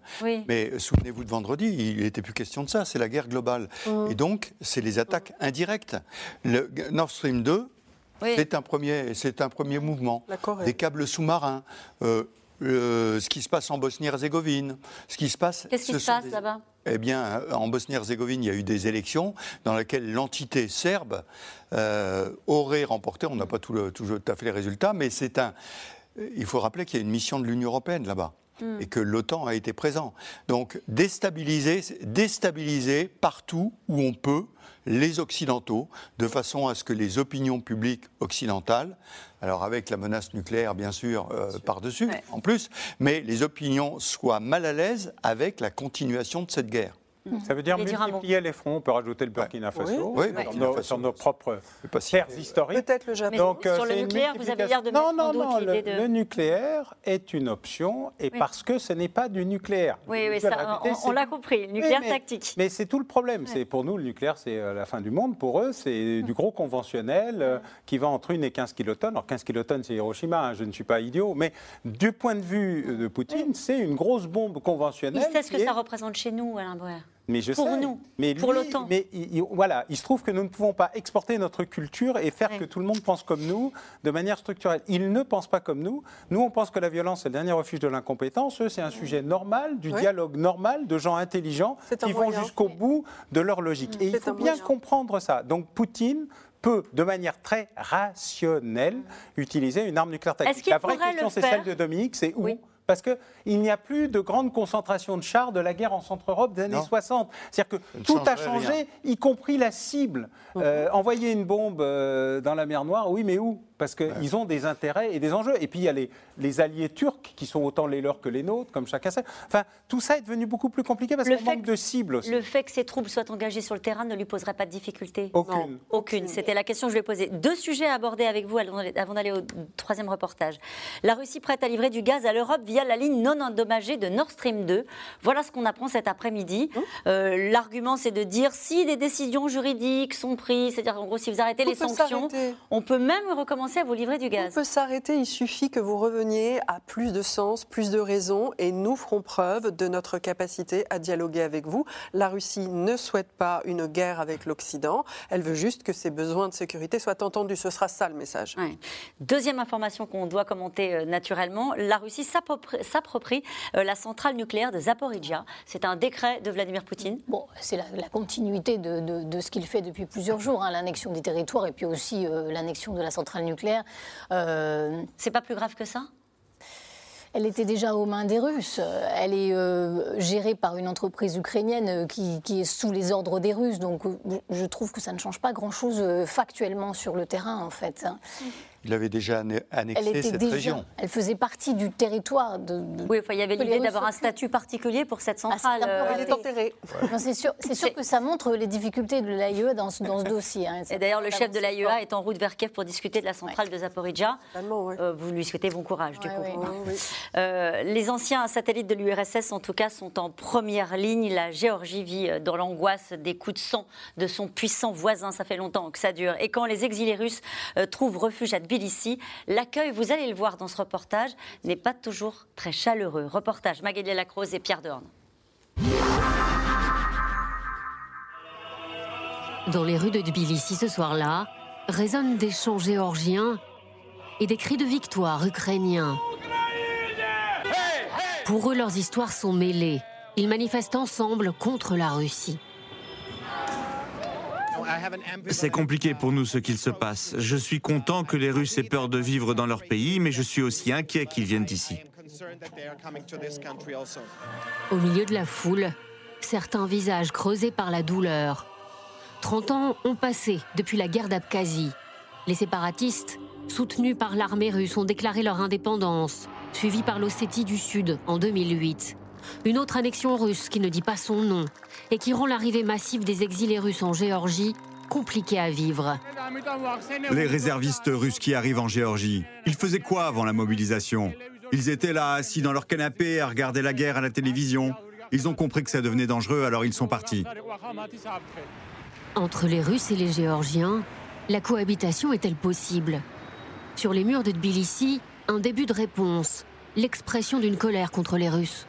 Mais souvenez-vous de vendredi, il n'était plus question de ça, c'est la guerre globale. Mm. Et donc, c'est les attaques indirectes. Le Nord Stream 2, c'est un, premier, un premier mouvement. Des câbles sous-marins. Euh, ce qui se passe en Bosnie-Herzégovine, ce qui se passe. Qu'est-ce qui se passe là-bas? Eh bien, en Bosnie-Herzégovine, il y a eu des élections dans lesquelles l'entité serbe euh, aurait remporté. On n'a pas tout, tout, à fait les résultats, mais c'est un. Il faut rappeler qu'il y a une mission de l'Union européenne là-bas. Hmm. et que l'OTAN a été présent. Donc déstabiliser, déstabiliser partout où on peut les Occidentaux, de façon à ce que les opinions publiques occidentales, alors avec la menace nucléaire bien sûr euh, par-dessus en plus, mais les opinions soient mal à l'aise avec la continuation de cette guerre. Ça veut dire multiplier les fronts. On peut rajouter le Burkina Faso sur, nos, propres terres historiques. Peut-être le Japon. Donc, euh, sur le nucléaire, vous avez l'air de Non, non, non. Le, de... le, nucléaire est une option et parce que ce n'est pas du nucléaire. Oui, oui, ça, on, l'a compris. Le nucléaire tactique. Mais c'est tout le problème. C'est Pour nous, le nucléaire, c'est euh, la fin du monde. Pour eux, c'est du gros conventionnel euh, qui va entre une et 15 kilotonnes. Alors 15 kilotonnes, c'est Hiroshima. Hein, je ne suis pas idiot. Mais du point de vue de Poutine, c'est une grosse bombe conventionnelle. Il sait ce que ça représente chez nous, Alain Boer. Mais je pour nous, mais pour l'OTAN. Mais voilà, il se trouve que nous ne pouvons pas exporter notre culture et faire que tout le monde pense comme nous de manière structurelle. Ils ne pensent pas comme nous. Nous, on pense que la violence est le dernier refuge de l'incompétence. Eux, c'est un sujet normal, du dialogue normal, de gens intelligents qui vont jusqu'au bout de leur logique. Et il faut bien comprendre ça. Donc Poutine peut, de manière très rationnelle, utiliser une arme nucléaire tactique. La vraie question, c'est celle de Dominique, c'est où parce qu'il n'y a plus de grande concentration de chars de la guerre en Centre-Europe des années 60. C'est-à-dire que tout a changé, y compris la cible. Euh, envoyer une bombe euh, dans la mer Noire, oui, mais où? Parce qu'ils ont des intérêts et des enjeux. Et puis il y a les, alliés turcs qui sont autant les leurs que les nôtres, comme chacun sait. Enfin, tout ça est devenu beaucoup plus compliqué parce qu'on manque de cibles aussi. Le fait que ces troupes soient engagées sur le terrain ne lui poserait pas de difficulté Aucune. Aucune. C'était la question que je lui ai posée. Deux sujets à aborder avec vous avant d'aller au troisième reportage. La Russie prête à livrer du gaz à l'Europe via la ligne non endommagée de Nord Stream 2. Voilà ce qu'on apprend cet après-midi. Euh, l'argument, c'est de dire si des décisions juridiques sont prises, c'est-à-dire en gros, si vous arrêtez les sanctions, on peut même recommencer à vous livrer du gaz. On peut s'arrêter, il suffit que vous reveniez à plus de sens, plus de raisons, et nous ferons preuve de notre capacité à dialoguer avec vous. La Russie ne souhaite pas une guerre avec l'Occident, elle veut juste que ses besoins de sécurité soient entendus. Ce sera ça le message. Deuxième information qu'on doit commenter euh, naturellement, la Russie s'approprie euh, la centrale nucléaire de Zaporizhia. C'est un décret de Vladimir Poutine. Bon, c'est la, continuité de, ce qu'il fait depuis plusieurs jours, hein, l'annexion des territoires et puis aussi euh, l'annexion de la centrale nucléaire nucléaire. Euh, c'est pas plus grave que ça? Elle était déjà aux mains des Russes. Elle est euh, gérée par une entreprise ukrainienne euh, qui, qui, est sous les ordres des Russes. Donc je trouve que ça ne change pas grand-chose factuellement sur le terrain, en fait. Il avait déjà annexé cette région. Elle faisait partie du territoire de. oui, il y avait l'idée d'avoir un statut particulier pour cette ah, centrale. elle est enterrée. C'est sûr, sûr que ça montre les difficultés de l'AIE dans, ce, dans ce dossier. Hein. Et d'ailleurs, le chef de l'AIEA est en route vers Kiev pour discuter de la centrale de Zaporizhia. Euh, vous lui souhaitez bon courage, du coup. Euh, les anciens satellites de l'URSS, en tout cas, sont en première ligne. La Géorgie vit euh, dans l'angoisse des coups de sang de son puissant voisin. Ça fait longtemps que ça dure. Et quand les exilés russes trouvent refuge à L'accueil, vous allez le voir dans ce reportage, n'est pas toujours très chaleureux. Reportage Magali Lacrose et Pierre Dorn. Dans les rues de Tbilissi ce soir-là, résonnent des chants géorgiens et des cris de victoire ukrainiens. Pour eux, leurs histoires sont mêlées. Ils manifestent ensemble contre la Russie. C'est compliqué pour nous ce qu'il se passe. Je suis content que les Russes aient peur de vivre dans leur pays, mais je suis aussi inquiet qu'ils viennent ici. Au milieu de la foule, certains visages creusés par la douleur. 30 ans ont passé depuis la guerre d'Abkhazie. Les séparatistes, soutenus par l'armée russe, ont déclaré leur indépendance, suivis par l'Ossétie du Sud en 2008. Une autre annexion russe qui ne dit pas son nom et qui rend l'arrivée massive des exilés russes en Géorgie compliqué à vivre. Les réservistes russes qui arrivent en Géorgie, ils faisaient quoi avant la mobilisation? Ils étaient là, assis dans leur canapé, à regarder la guerre à la télévision. Ils ont compris que ça devenait dangereux, alors ils sont partis. Entre les Russes et les Géorgiens, la cohabitation est-elle possible? Sur les murs de Tbilissi, un début de réponse, l'expression d'une colère contre les Russes.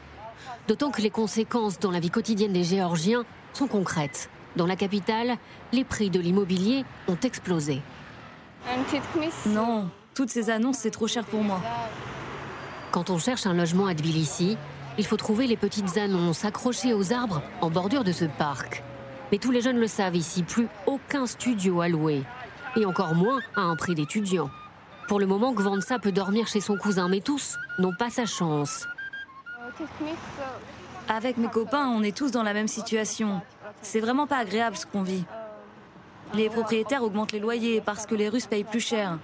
D'autant que les conséquences dans la vie quotidienne des Géorgiens sont concrètes. Dans la capitale, les prix de l'immobilier ont explosé. Non, toutes ces annonces, c'est trop cher pour moi. Quand on cherche un logement à Tbilissi, il faut trouver les petites annonces accrochées aux arbres en bordure de ce parc. Mais tous les jeunes le savent ici, plus aucun studio à louer. Et encore moins à un prix d'étudiant. Pour le moment, Gvansa peut dormir chez son cousin, mais tous n'ont pas sa chance. Avec mes copains, on est tous dans la même situation. C'est vraiment pas agréable ce qu'on vit. Les propriétaires augmentent les loyers parce que les Russes payent plus cher.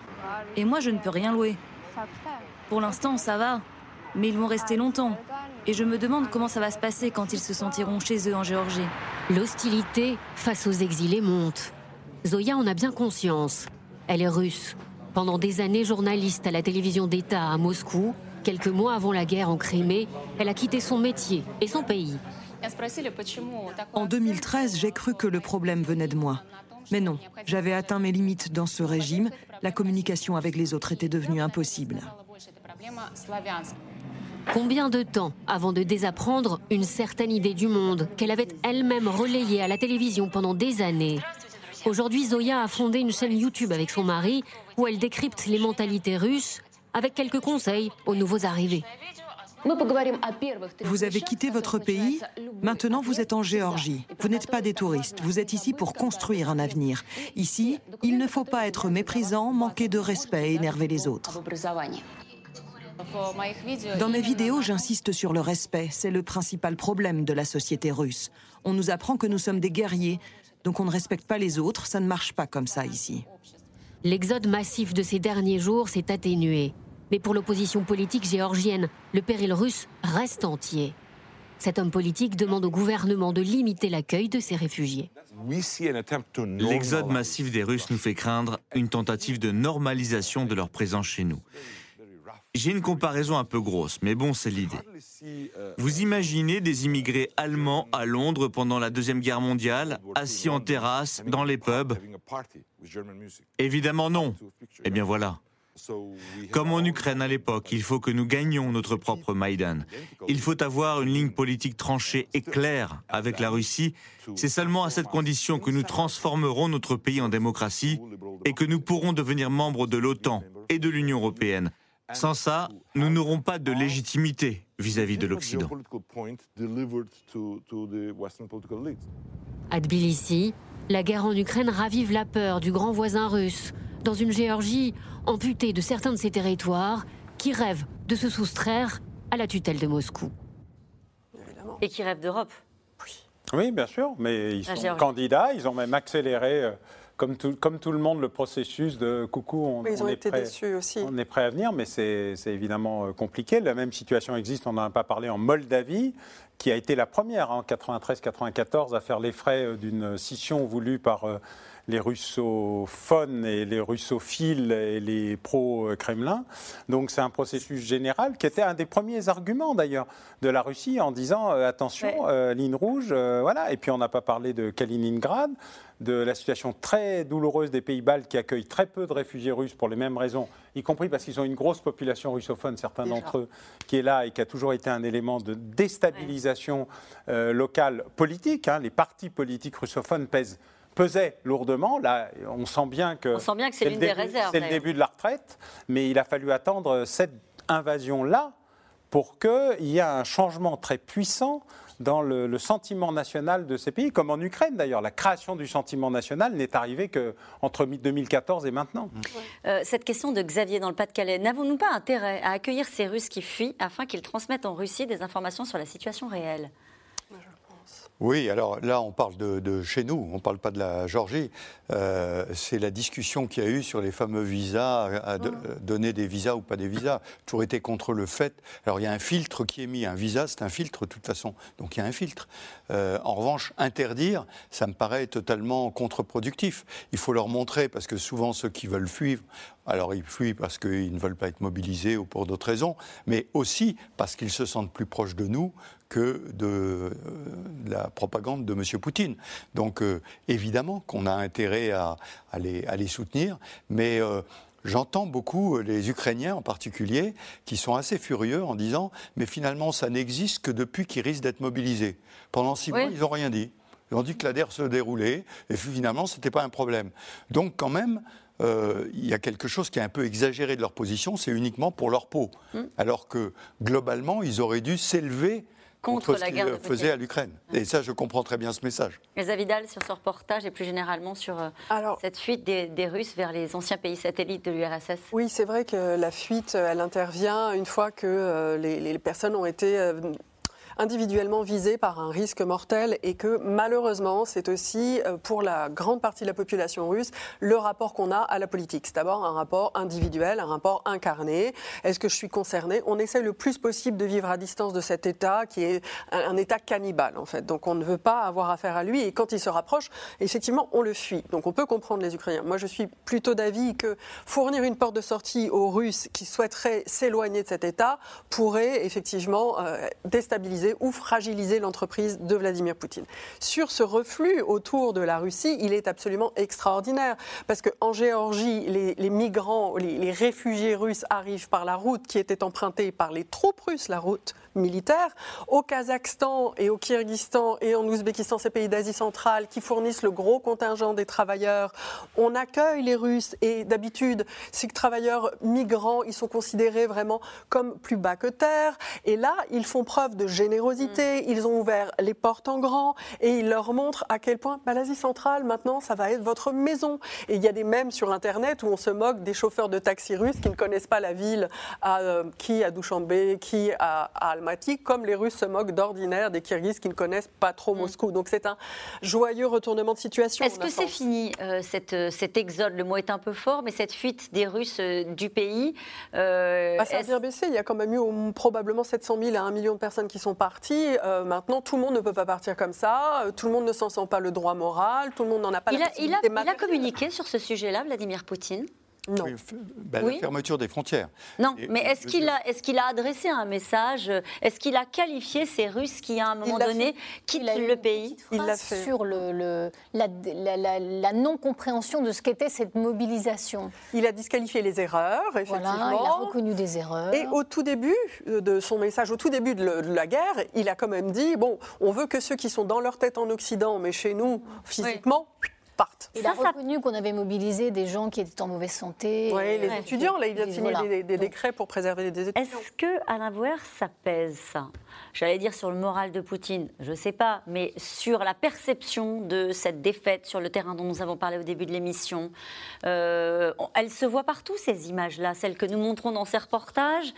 Et moi, je ne peux rien louer. Pour l'instant, ça va. Mais ils vont rester longtemps. Et je me demande comment ça va se passer quand ils se sentiront chez eux en Géorgie. L'hostilité face aux exilés monte. Zoya en a bien conscience. Elle est russe. Pendant des années journaliste à la télévision d'État à Moscou, quelques mois avant la guerre en Crimée, elle a quitté son métier et son pays. En 2013, j'ai cru que le problème venait de moi. Mais non, j'avais atteint mes limites dans ce régime. La communication avec les autres était devenue impossible. Combien de temps avant de désapprendre une certaine idée du monde qu'elle avait elle-même relayée à la télévision pendant des années? Aujourd'hui, Zoya a fondé une chaîne YouTube avec son mari où elle décrypte les mentalités russes avec quelques conseils aux nouveaux arrivés. Vous avez quitté votre pays, maintenant vous êtes en Géorgie. Vous n'êtes pas des touristes, vous êtes ici pour construire un avenir. Ici, il ne faut pas être méprisant, manquer de respect et énerver les autres. Dans mes vidéos, j'insiste sur le respect. C'est le principal problème de la société russe. On nous apprend que nous sommes des guerriers, donc on ne respecte pas les autres. Ça ne marche pas comme ça ici. L'exode massif de ces derniers jours s'est atténué. Mais pour l'opposition politique géorgienne, le péril russe reste entier. Cet homme politique demande au gouvernement de limiter l'accueil de ces réfugiés. L'exode massif des Russes nous fait craindre une tentative de normalisation de leur présence chez nous. J'ai une comparaison un peu grosse, mais bon, c'est l'idée. Vous imaginez des immigrés allemands à Londres pendant la Deuxième Guerre mondiale, assis en terrasse, dans les pubs Évidemment non. Eh bien voilà. Comme en Ukraine à l'époque, il faut que nous gagnions notre propre Maïdan. Il faut avoir une ligne politique tranchée et claire avec la Russie. C'est seulement à cette condition que nous transformerons notre pays en démocratie et que nous pourrons devenir membres de l'OTAN et de l'Union européenne. Sans ça, nous n'aurons pas de légitimité vis-à-vis de l'Occident. À Tbilissi, la guerre en Ukraine ravive la peur du grand voisin russe, dans une Géorgie amputée de certains de ses territoires, qui rêve de se soustraire à la tutelle de Moscou. Et qui rêve d'Europe. Oui, bien sûr, mais ils sont candidats, ils ont même accéléré. Euh, comme tout, comme tout, le monde, le processus de coucou, on, ils ont est été prêt, déçus aussi. on est prêt à venir, mais c'est évidemment euh, compliqué. La même situation existe, on n'en a pas parlé, en Moldavie, qui a été la première en 93-94 à faire les frais euh, d'une scission voulue par les russophones et les russophiles et les pro-Kremlin. Donc c'est un processus général qui était un des premiers arguments d'ailleurs de la Russie en disant euh, attention, euh, ligne rouge, euh, voilà. Et puis on n'a pas parlé de Kaliningrad, de la situation très douloureuse des pays baltes qui accueillent très peu de réfugiés russes pour les mêmes raisons, y compris parce qu'ils ont une grosse population russophone, certains d'entre eux, qui est là et qui a toujours été un élément de déstabilisation locale politique. Hein. Les partis politiques russophones pèsent pesait lourdement. Là, on sent bien que, c'est des réserves. Le début de la retraite, mais il a fallu attendre cette invasion-là pour qu'il y ait un changement très puissant dans le, sentiment national de ces pays, comme en Ukraine d'ailleurs. La création du sentiment national n'est arrivée qu'entre 2014 et maintenant. Euh, cette question de Xavier dans le Pas-de-Calais, n'avons-nous pas intérêt à accueillir ces Russes qui fuient afin qu'ils transmettent en Russie des informations sur la situation réelle? Oui, alors là, on parle de, chez nous, on ne parle pas de la Géorgie. Euh, c'est la discussion qu'il y a eu sur les fameux visas, à, donner des visas ou pas des visas. Toujours été contre le fait. Alors il y a un filtre qui est mis. Un visa, c'est un filtre de toute façon. Donc il y a un filtre. Euh, en revanche, interdire, ça me paraît totalement contre-productif. Il faut leur montrer, parce que souvent ceux qui veulent fuir, alors ils fuient parce qu'ils ne veulent pas être mobilisés ou pour d'autres raisons, mais aussi parce qu'ils se sentent plus proches de nous que de, euh, la propagande de M. Poutine. Donc euh, évidemment qu'on a intérêt à, les, soutenir, mais euh, j'entends beaucoup les Ukrainiens en particulier qui sont assez furieux en disant mais finalement ça n'existe que depuis qu'ils risquent d'être mobilisés. Pendant six mois, ils n'ont rien dit. Ils ont dit que la guerre se déroulait et finalement ce n'était pas un problème. Donc quand même, il y a quelque chose qui est un peu exagéré de leur position, c'est uniquement pour leur peau. Hmm. Alors que globalement, ils auraient dû s'élever contre, la guerre qu'ils faisaient à l'Ukraine. Et ça, je comprends très bien ce message. Elsa Vidal, sur ce reportage et plus généralement sur euh, cette fuite des, Russes vers les anciens pays satellites de l'URSS. Oui, c'est vrai que la fuite, elle intervient une fois que euh, les, les, personnes ont été euh, individuellement visés par un risque mortel et que malheureusement, c'est aussi euh, pour la grande partie de la population russe le rapport qu'on a à la politique. C'est d'abord un rapport individuel, un rapport incarné. Est-ce que je suis concerné? On essaie le plus possible de vivre à distance de cet État qui est un, État cannibale en fait. Donc on ne veut pas avoir affaire à lui et quand il se rapproche, effectivement, on le fuit. Donc on peut comprendre les Ukrainiens. Moi, je suis plutôt d'avis que fournir une porte de sortie aux Russes qui souhaiteraient s'éloigner de cet État pourrait effectivement euh, déstabiliser ou fragiliser l'entreprise de Vladimir Poutine. Sur ce reflux autour de la Russie, il est absolument extraordinaire parce qu'en Géorgie, les, migrants, les réfugiés russes arrivent par la route qui était empruntée par les troupes russes, la route militaires. Au Kazakhstan et au Kyrgyzstan et en Ouzbékistan, ces pays d'Asie centrale qui fournissent le gros contingent des travailleurs, on accueille les Russes et d'habitude, ces travailleurs migrants, ils sont considérés vraiment comme plus bas que terre. Et là, ils font preuve de générosité, mm. ils ont ouvert les portes en grand et ils leur montrent à quel point bah, l'Asie centrale, maintenant, ça va être votre maison. Et il y a des mèmes sur Internet où on se moque des chauffeurs de taxi russes qui ne connaissent pas la ville, à, euh, qui à Douchambé, qui à, à comme les Russes se moquent d'ordinaire des Kirghizes qui ne connaissent pas trop mm. Moscou. Donc c'est un joyeux retournement de situation. Est-ce que c'est fini, euh, cette, euh, cet exode? Le mot est un peu fort, mais cette fuite des Russes euh, du pays bah, Ça a bien baissé. Il y a quand même eu probablement 700 000 à 1 million de personnes qui sont parties. Maintenant, tout le monde ne peut pas partir comme ça. Tout le monde ne s'en sent pas le droit moral. Tout le monde n'en a pas il la a, il a, il a communiqué sur ce sujet-là, Vladimir Poutine? Non. Ben, la fermeture des frontières. Non, mais est-ce qu'il a, est qu'il a adressé un message Est-ce qu'il a qualifié ces Russes qui, à un moment donné, quittent le pays Il l'a fait. Sur le, la, la, non-compréhension de ce qu'était cette mobilisation. Il a disqualifié les erreurs, effectivement. Voilà, il a reconnu des erreurs. Et au tout début de son message, au tout début de, la guerre, il a quand même dit bon, on veut que ceux qui sont dans leur tête en Occident, mais chez nous, physiquement, il a reconnu qu'on avait mobilisé des gens qui étaient en mauvaise santé. Oui, les étudiants, là, il a signé des, décrets pour préserver les étudiants. Est-ce que, Alain Bouer, ça pèse, ça J'allais dire sur le moral de Poutine, je ne sais pas, mais sur la perception de cette défaite sur le terrain dont nous avons parlé au début de l'émission. Euh, elle se voit partout, ces images-là, celles que nous montrons dans ces reportages.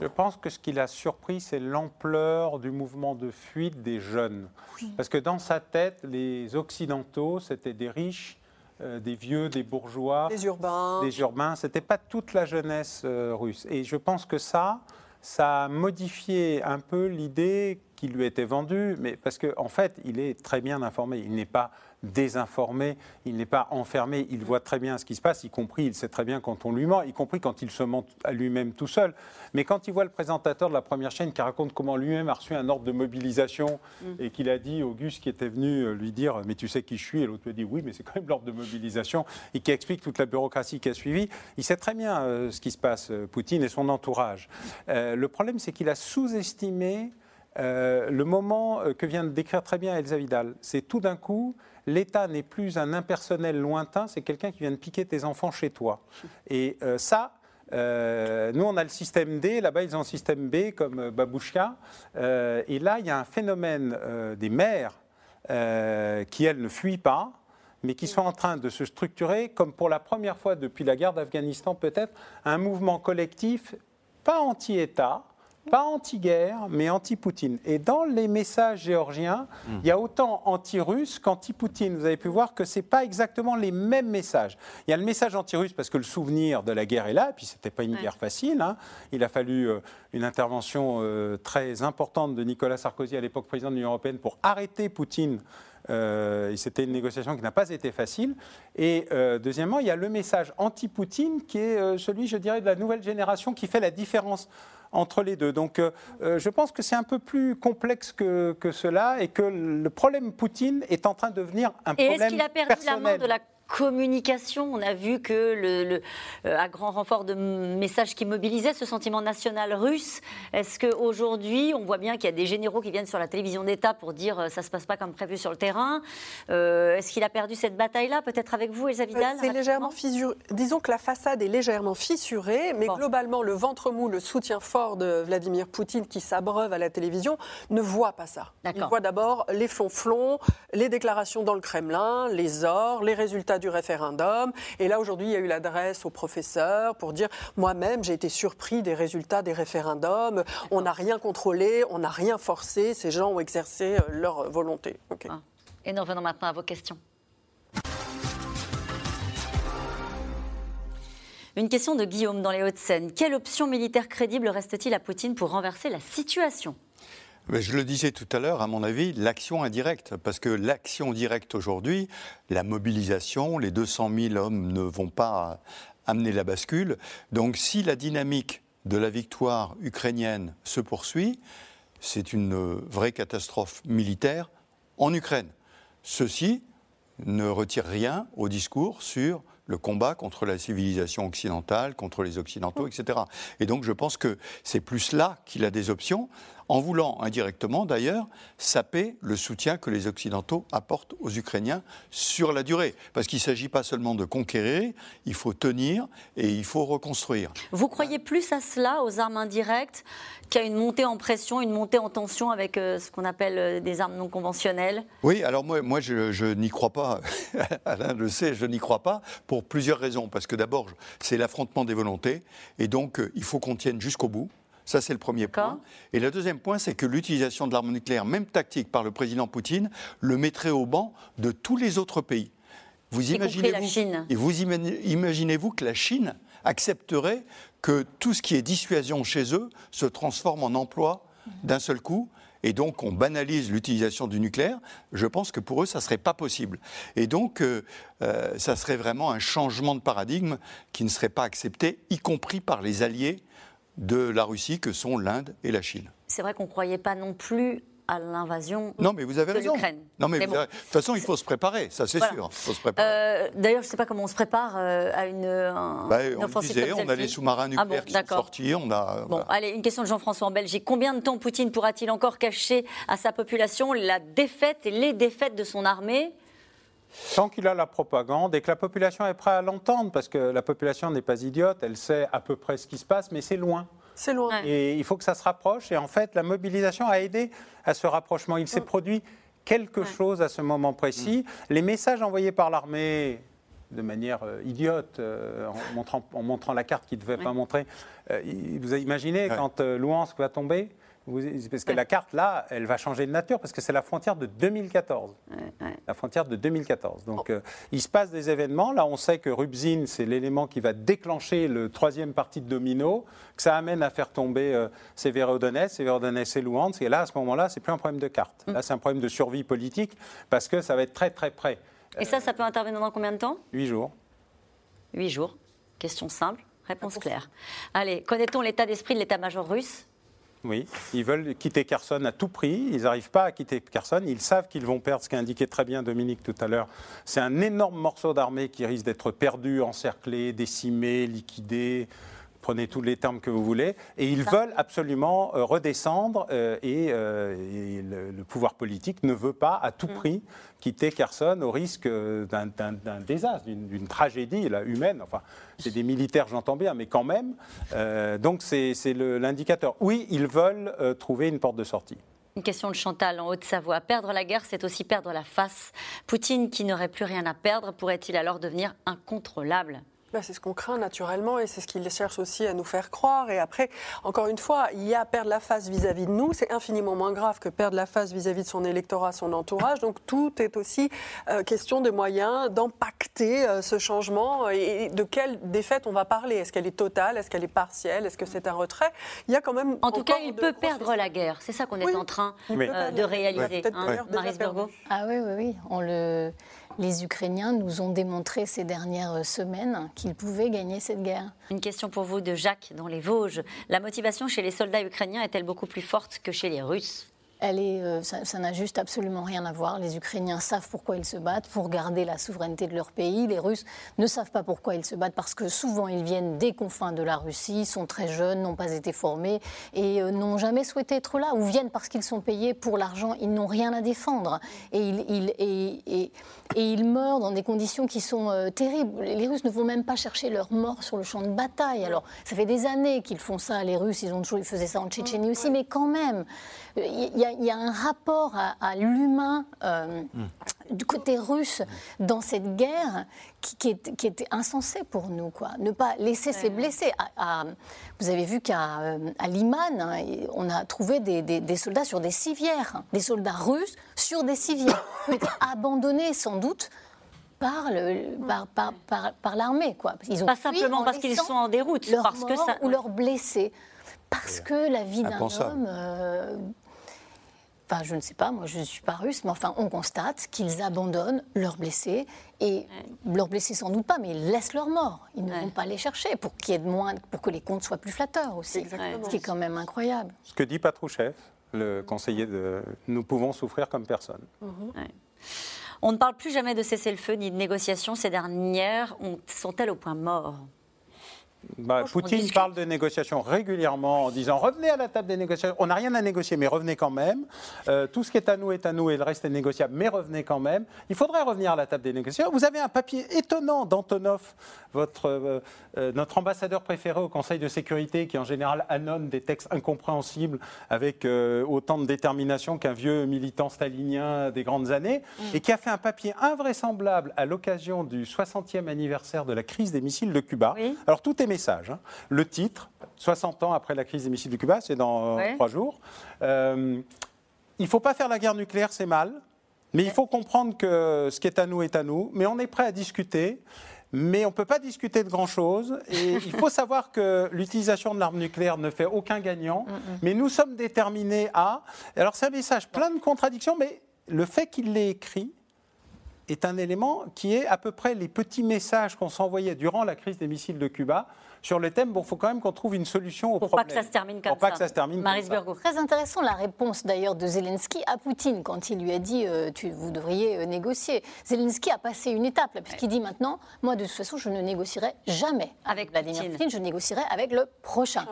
Je pense que ce qui l'a surpris, c'est l'ampleur du mouvement de fuite des jeunes. Parce que dans sa tête, les Occidentaux, c'était des riches, euh, des vieux, des bourgeois. Des urbains. Des urbains. Ce n'était pas toute la jeunesse euh, russe. Et je pense que ça, ça a modifié un peu l'idée qui lui était vendue, mais parce qu'en en fait, il est très bien informé. Il n'est pas désinformé, il n'est pas enfermé, il voit très bien ce qui se passe, y compris, il sait très bien quand on lui ment, y compris quand il se ment à lui-même tout seul. Mais quand il voit le présentateur de la première chaîne qui raconte comment lui-même a reçu un ordre de mobilisation mm. et qu'il a dit Auguste qui était venu euh, lui dire Mais tu sais qui je suis? Et l'autre lui a dit Oui, mais c'est quand même l'ordre de mobilisation et qui explique toute la bureaucratie qui a suivi, il sait très bien euh, ce qui se passe, euh, Poutine et son entourage. le problème, c'est qu'il a sous-estimé le moment que vient de décrire très bien Elsa Vidal. C'est tout d'un coup, l'État n'est plus un impersonnel lointain, c'est quelqu'un qui vient de piquer tes enfants chez toi. Et euh, ça, euh, nous, on a le système D, là-bas, ils ont le système B, comme euh, Babouchka. et là, il y a un phénomène des mères qui, elles, ne fuient pas, mais qui sont en train de se structurer, comme pour la première fois depuis la guerre d'Afghanistan, peut-être, un mouvement collectif, pas anti-État, pas anti-guerre, mais anti-Poutine. Et dans les messages géorgiens, hmm. il y a autant anti-russe qu'anti-Poutine. Vous avez pu voir que ce n'est pas exactement les mêmes messages. Il y a le message anti-russe parce que le souvenir de la guerre est là, et puis ce n'était pas une guerre facile. Hein. Il a fallu euh, une intervention euh, très importante de Nicolas Sarkozy, à l'époque président de l'Union européenne, pour arrêter Poutine euh, C'était une négociation qui n'a pas été facile. Et euh, deuxièmement, il y a le message anti-Poutine qui est euh, celui, je dirais, de la nouvelle génération qui fait la différence entre les deux. Donc je pense que c'est un peu plus complexe que, que, cela et que le problème Poutine est en train de devenir un et problème est-ce qu'il a perdu la main de la communication. On a vu que, le, euh, à grand renfort de messages qui mobilisaient ce sentiment national russe, est-ce qu'aujourd'hui, on voit bien qu'il y a des généraux qui viennent sur la télévision d'État pour dire euh, ça ne se passe pas comme prévu sur le terrain euh, Est-ce qu'il a perdu cette bataille-là Peut-être avec vous, Elsa Vidal C'est légèrement fissuré. Disons que la façade est légèrement fissurée, mais globalement, le ventre mou, le soutien fort de Vladimir Poutine qui s'abreuve à la télévision ne voit pas ça. Il voit d'abord les flonflons, les déclarations dans le Kremlin, les ors, les résultats du référendum. Et là, aujourd'hui, il y a eu l'adresse au professeur pour dire moi-même, j'ai été surpris des résultats des référendums. On n'a rien contrôlé, on n'a rien forcé. Ces gens ont exercé euh, leur volonté. Ah. Et nous revenons maintenant à vos questions. Une question de Guillaume dans les Hauts-de-Seine. Quelle option militaire crédible reste-t-il à Poutine pour renverser la situation? Je le disais tout à l'heure, à mon avis, l'action indirecte. Parce que l'action directe aujourd'hui, la mobilisation, les 200 000 hommes ne vont pas amener la bascule. Donc si la dynamique de la victoire ukrainienne se poursuit, c'est une vraie catastrophe militaire en Ukraine. Ceci ne retire rien au discours sur le combat contre la civilisation occidentale, contre les Occidentaux, etc. Et donc je pense que c'est plus là qu'il a des options en voulant indirectement d'ailleurs saper le soutien que les Occidentaux apportent aux Ukrainiens sur la durée. Parce qu'il ne s'agit pas seulement de conquérir, il faut tenir et il faut reconstruire. Vous croyez plus à cela, aux armes indirectes, qu'à une montée en pression, une montée en tension avec euh, ce qu'on appelle euh, des armes non conventionnelles? Oui, alors moi, moi je, n'y crois pas. Alain le sait, je n'y crois pas pour plusieurs raisons. Parce que d'abord, c'est l'affrontement des volontés et donc euh, il faut qu'on tienne jusqu'au bout. Ça, c'est le premier point. Et le deuxième point, c'est que l'utilisation de l'arme nucléaire, même tactique, par le président Poutine, le mettrait au banc de tous les autres pays. Vous imaginez-vous et vous imaginez-vous que la Chine accepterait que tout ce qui est dissuasion chez eux se transforme en emploi d'un seul coup et donc on banalise l'utilisation du nucléaire, je pense que pour eux, ça ne serait pas possible. Et donc, euh, euh, ça serait vraiment un changement de paradigme qui ne serait pas accepté, y compris par les alliés de la Russie que sont l'Inde et la Chine. C'est vrai qu'on ne croyait pas non plus à l'invasion non, mais vous avez raison. Non, mais, de toute façon, il faut se préparer, ça c'est sûr. Euh, d'ailleurs, je ne sais pas comment on se prépare euh, à une, bah, on disait, on a les sous-marins ah nucléaires qui sont sortis, on a. Bon, allez, une question de Jean-François en Belgique. Combien de temps Poutine pourra-t-il encore cacher à sa population la défaite et les défaites de son armée? Tant qu'il a la propagande et que la population est prête à l'entendre, parce que la population n'est pas idiote, elle sait à peu près ce qui se passe, mais c'est loin. C'est loin. Et il faut que ça se rapproche. Et en fait, la mobilisation a aidé à ce rapprochement. Il s'est mm. produit quelque chose à ce moment précis. Mm. Les messages envoyés par l'armée de manière euh, idiote, euh, en, montrant, en, montrant, la carte qu'il ne devait pas montrer. Euh, vous imaginez quand Louhansk va tomber? Parce que la carte, là, elle va changer de nature, parce que c'est la frontière de 2014. La frontière de 2014. Donc, oh. euh, il se passe des événements. Là, on sait que Rubzin, c'est l'élément qui va déclencher le troisième parti de domino, que ça amène à faire tomber euh, Severodonetsk, Severodonetsk et Luhansk. Et là, à ce moment-là, c'est plus un problème de carte. Mm. Là, c'est un problème de survie politique, parce que ça va être très, très près. Et ça, ça peut intervenir dans combien de temps? Huit jours. Huit jours. Question simple, réponse claire. Allez, connaît-on l'état d'esprit de l'état-major russe? Oui, ils veulent quitter Kherson à tout prix. Ils n'arrivent pas à quitter Kherson. Ils savent qu'ils vont perdre, ce qu'a indiqué très bien Dominique tout à l'heure. C'est un énorme morceau d'armée qui risque d'être perdu, encerclé, décimé, liquidé prenez tous les termes que vous voulez, et ils veulent absolument euh, redescendre, euh, euh, et, le, pouvoir politique ne veut pas à tout mm. prix quitter Kherson au risque d'un désastre, d'une tragédie là, humaine. Enfin, c'est des militaires, j'entends bien, mais quand même. donc c'est l'indicateur. Oui, ils veulent trouver une porte de sortie. Une question de Chantal en Haute-Savoie. Perdre la guerre, c'est aussi perdre la face. Poutine, qui n'aurait plus rien à perdre, pourrait-il alors devenir incontrôlable? Bah, c'est ce qu'on craint naturellement et c'est ce qu'ils cherchent aussi à nous faire croire. Et après, encore une fois, il y a perdre la face vis-à-vis de nous, c'est infiniment moins grave que perdre la face vis-à-vis de son électorat, son entourage. Donc tout est aussi euh, question de moyens d'impacter euh, ce changement et de quelle défaite on va parler. Est-ce qu'elle est totale? Est-ce qu'elle est partielle? Est-ce que c'est un retrait? Il y a quand même. En tout cas, il peut perdre la guerre. C'est ça qu'on est en train euh, de réaliser. Hein, Marie Ah oui, oui, oui. On le les Ukrainiens nous ont démontré ces dernières semaines qu'ils pouvaient gagner cette guerre. Une question pour vous de Jacques dans les Vosges. La motivation chez les soldats ukrainiens est-elle beaucoup plus forte que chez les Russes? Elle est, euh, ça n'a juste absolument rien à voir. Les Ukrainiens savent pourquoi ils se battent, pour garder la souveraineté de leur pays. Les Russes ne savent pas pourquoi ils se battent, parce que souvent ils viennent des confins de la Russie, sont très jeunes, n'ont pas été formés et euh, n'ont jamais souhaité être là, ou viennent parce qu'ils sont payés pour l'argent, ils n'ont rien à défendre. Et ils, et, ils meurent dans des conditions qui sont euh, terribles. Les Russes ne vont même pas chercher leur mort sur le champ de bataille. Alors, ça fait des années qu'ils font ça, les Russes, ils, ont toujours, ils faisaient ça en Tchétchénie aussi, mais quand même, il y, y, a un rapport à, l'humain euh, hmm. du côté russe dans cette guerre qui, qui, était insensé pour nous. Quoi. Ne pas laisser ses blessés. vous avez vu qu'à euh, à Liman, hein, on a trouvé des, soldats sur des civières, hein. des soldats russes sur des civières, abandonnés sans doute par, par, par, par, l'armée. Quoi. Ils ont Pas simplement parce qu'ils sont en déroute, parce que ça... ou leurs blessés. Parce que la vie d'un homme euh, Enfin, je ne sais pas, moi je ne suis pas russe, mais enfin, on constate qu'ils abandonnent leurs blessés, et leurs blessés sans doute pas, mais ils laissent leurs morts. Ils ne vont pas les chercher pour, qu'il y ait de moins, pour que les comptes soient plus flatteurs aussi. Ce qui est quand même incroyable. Ce que dit Patrouchev, le conseiller de Nous pouvons souffrir comme personne. On ne parle plus jamais de cessez-le-feu ni de négociations. Ces dernières sont-elles au point mort? Bah, Poutine parle de négociations régulièrement en disant revenez à la table des négociations. On n'a rien à négocier, mais revenez quand même. Euh, tout ce qui est à nous est à nous et le reste est négociable, mais revenez quand même. Il faudrait revenir à la table des négociations. Vous avez un papier étonnant d'Antonov, votre, euh, euh, notre ambassadeur préféré au Conseil de sécurité, qui en général annonce des textes incompréhensibles avec autant de détermination qu'un vieux militant stalinien des grandes années, mm. et qui a fait un papier invraisemblable à l'occasion du 60e anniversaire de la crise des missiles de Cuba. Alors tout est message. Hein. Le titre, 60 ans après la crise des missiles de Cuba, c'est dans euh, trois jours. Euh, il ne faut pas faire la guerre nucléaire, c'est mal. Mais il faut comprendre que ce qui est à nous est à nous. Mais on est prêt à discuter. Mais on ne peut pas discuter de grand-chose. Et il faut savoir que l'utilisation de l'arme nucléaire ne fait aucun gagnant. Mm, mm. Mais nous sommes déterminés à. Alors c'est un message plein de contradictions, mais le fait qu'il l'ait écrit, est un élément qui est à peu près les petits messages qu'on s'envoyait durant la crise des missiles de Cuba sur le thème, bon, il faut quand même qu'on trouve une solution au Pour problème. pas que ça se termine comme Pour ça. Pas que ça se termine Maris Très intéressant la réponse d'ailleurs de Zelensky à Poutine quand il lui a dit euh, tu, vous devriez euh, négocier. Zelensky a passé une étape puisqu'il dit maintenant moi de toute façon je ne négocierai jamais avec Vladimir Poutine, je négocierai avec le prochain.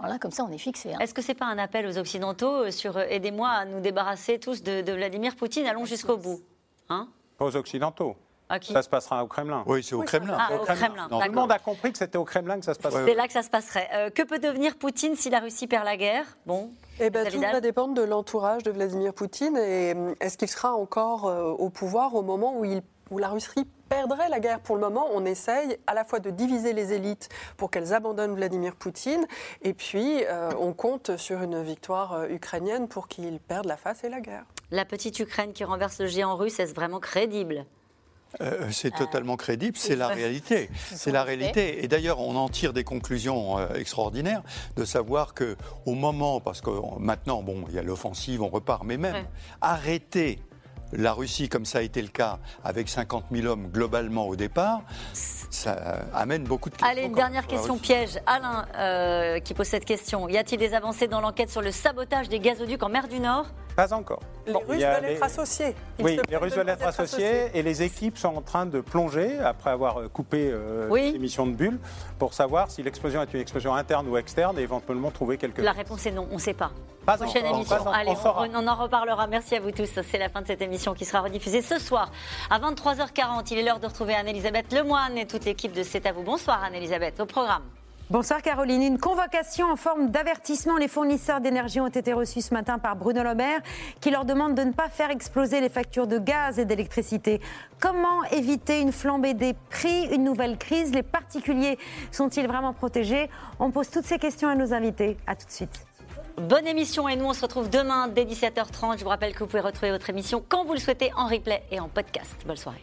Voilà, comme ça, on est fixé. Hein. Est-ce que ce n'est pas un appel aux Occidentaux euh, sur aidez-moi à nous débarrasser tous de, de Vladimir Poutine Allons jusqu'au bout. Hein? Aux Occidentaux. Ça se passera au Kremlin. Oui, c'est au Kremlin. Ah, au Kremlin. tout le monde a compris que c'était au Kremlin que ça se passerait. C'est là que ça se passerait. Euh, que peut devenir Poutine si la Russie perd la guerre? Bon. Eh ben, tout va dépendre de l'entourage de Vladimir Poutine. Et est-ce qu'il sera encore euh, au pouvoir au moment où, il, où la Russie perdrait la guerre Pour le moment, on essaye à la fois de diviser les élites pour qu'elles abandonnent Vladimir Poutine, et puis on compte sur une victoire ukrainienne pour qu'il perde la face et la guerre. La petite Ukraine qui renverse le géant russe, est-ce vraiment crédible? Euh, c'est euh, totalement crédible, c'est la réalité. C'est la réalité. Et d'ailleurs, on en tire des conclusions euh, extraordinaires de savoir que au moment, parce que maintenant, bon, il y a l'offensive, on repart, mais même arrêter la Russie, comme ça a été le cas, avec 50 000 hommes globalement au départ, ça amène beaucoup de questions. Allez, une dernière question piège. Alain, qui pose cette question. Y a-t-il des avancées dans l'enquête sur le sabotage des gazoducs en mer du Nord? Pas encore. Les Russes veulent être associés. oui, les Russes veulent être associés, et les équipes sont en train de plonger, après avoir euh, coupé euh, l'émission de bulles, pour savoir si l'explosion est une explosion interne ou externe et éventuellement trouver quelque La réponse est non, on ne sait pas. Pas Prochaine émission. Allez, on, on, en reparlera. Merci à vous tous. C'est la fin de cette émission qui sera rediffusée ce soir à 23h40. Il est l'heure de retrouver Anne-Elisabeth Lemoine et toute l'équipe de C'est à vous. Bonsoir Anne-Elisabeth. Au programme. Bonsoir Caroline. Une convocation en forme d'avertissement. Les fournisseurs d'énergie ont été reçus ce matin par Bruno Le Maire qui leur demande de ne pas faire exploser les factures de gaz et d'électricité. Comment éviter une flambée des prix, une nouvelle crise? Les particuliers sont-ils vraiment protégés? On pose toutes ces questions à nos invités. A tout de suite. Bonne émission et nous on se retrouve demain dès 17h30. Je vous rappelle que vous pouvez retrouver votre émission quand vous le souhaitez en replay et en podcast. Bonne soirée.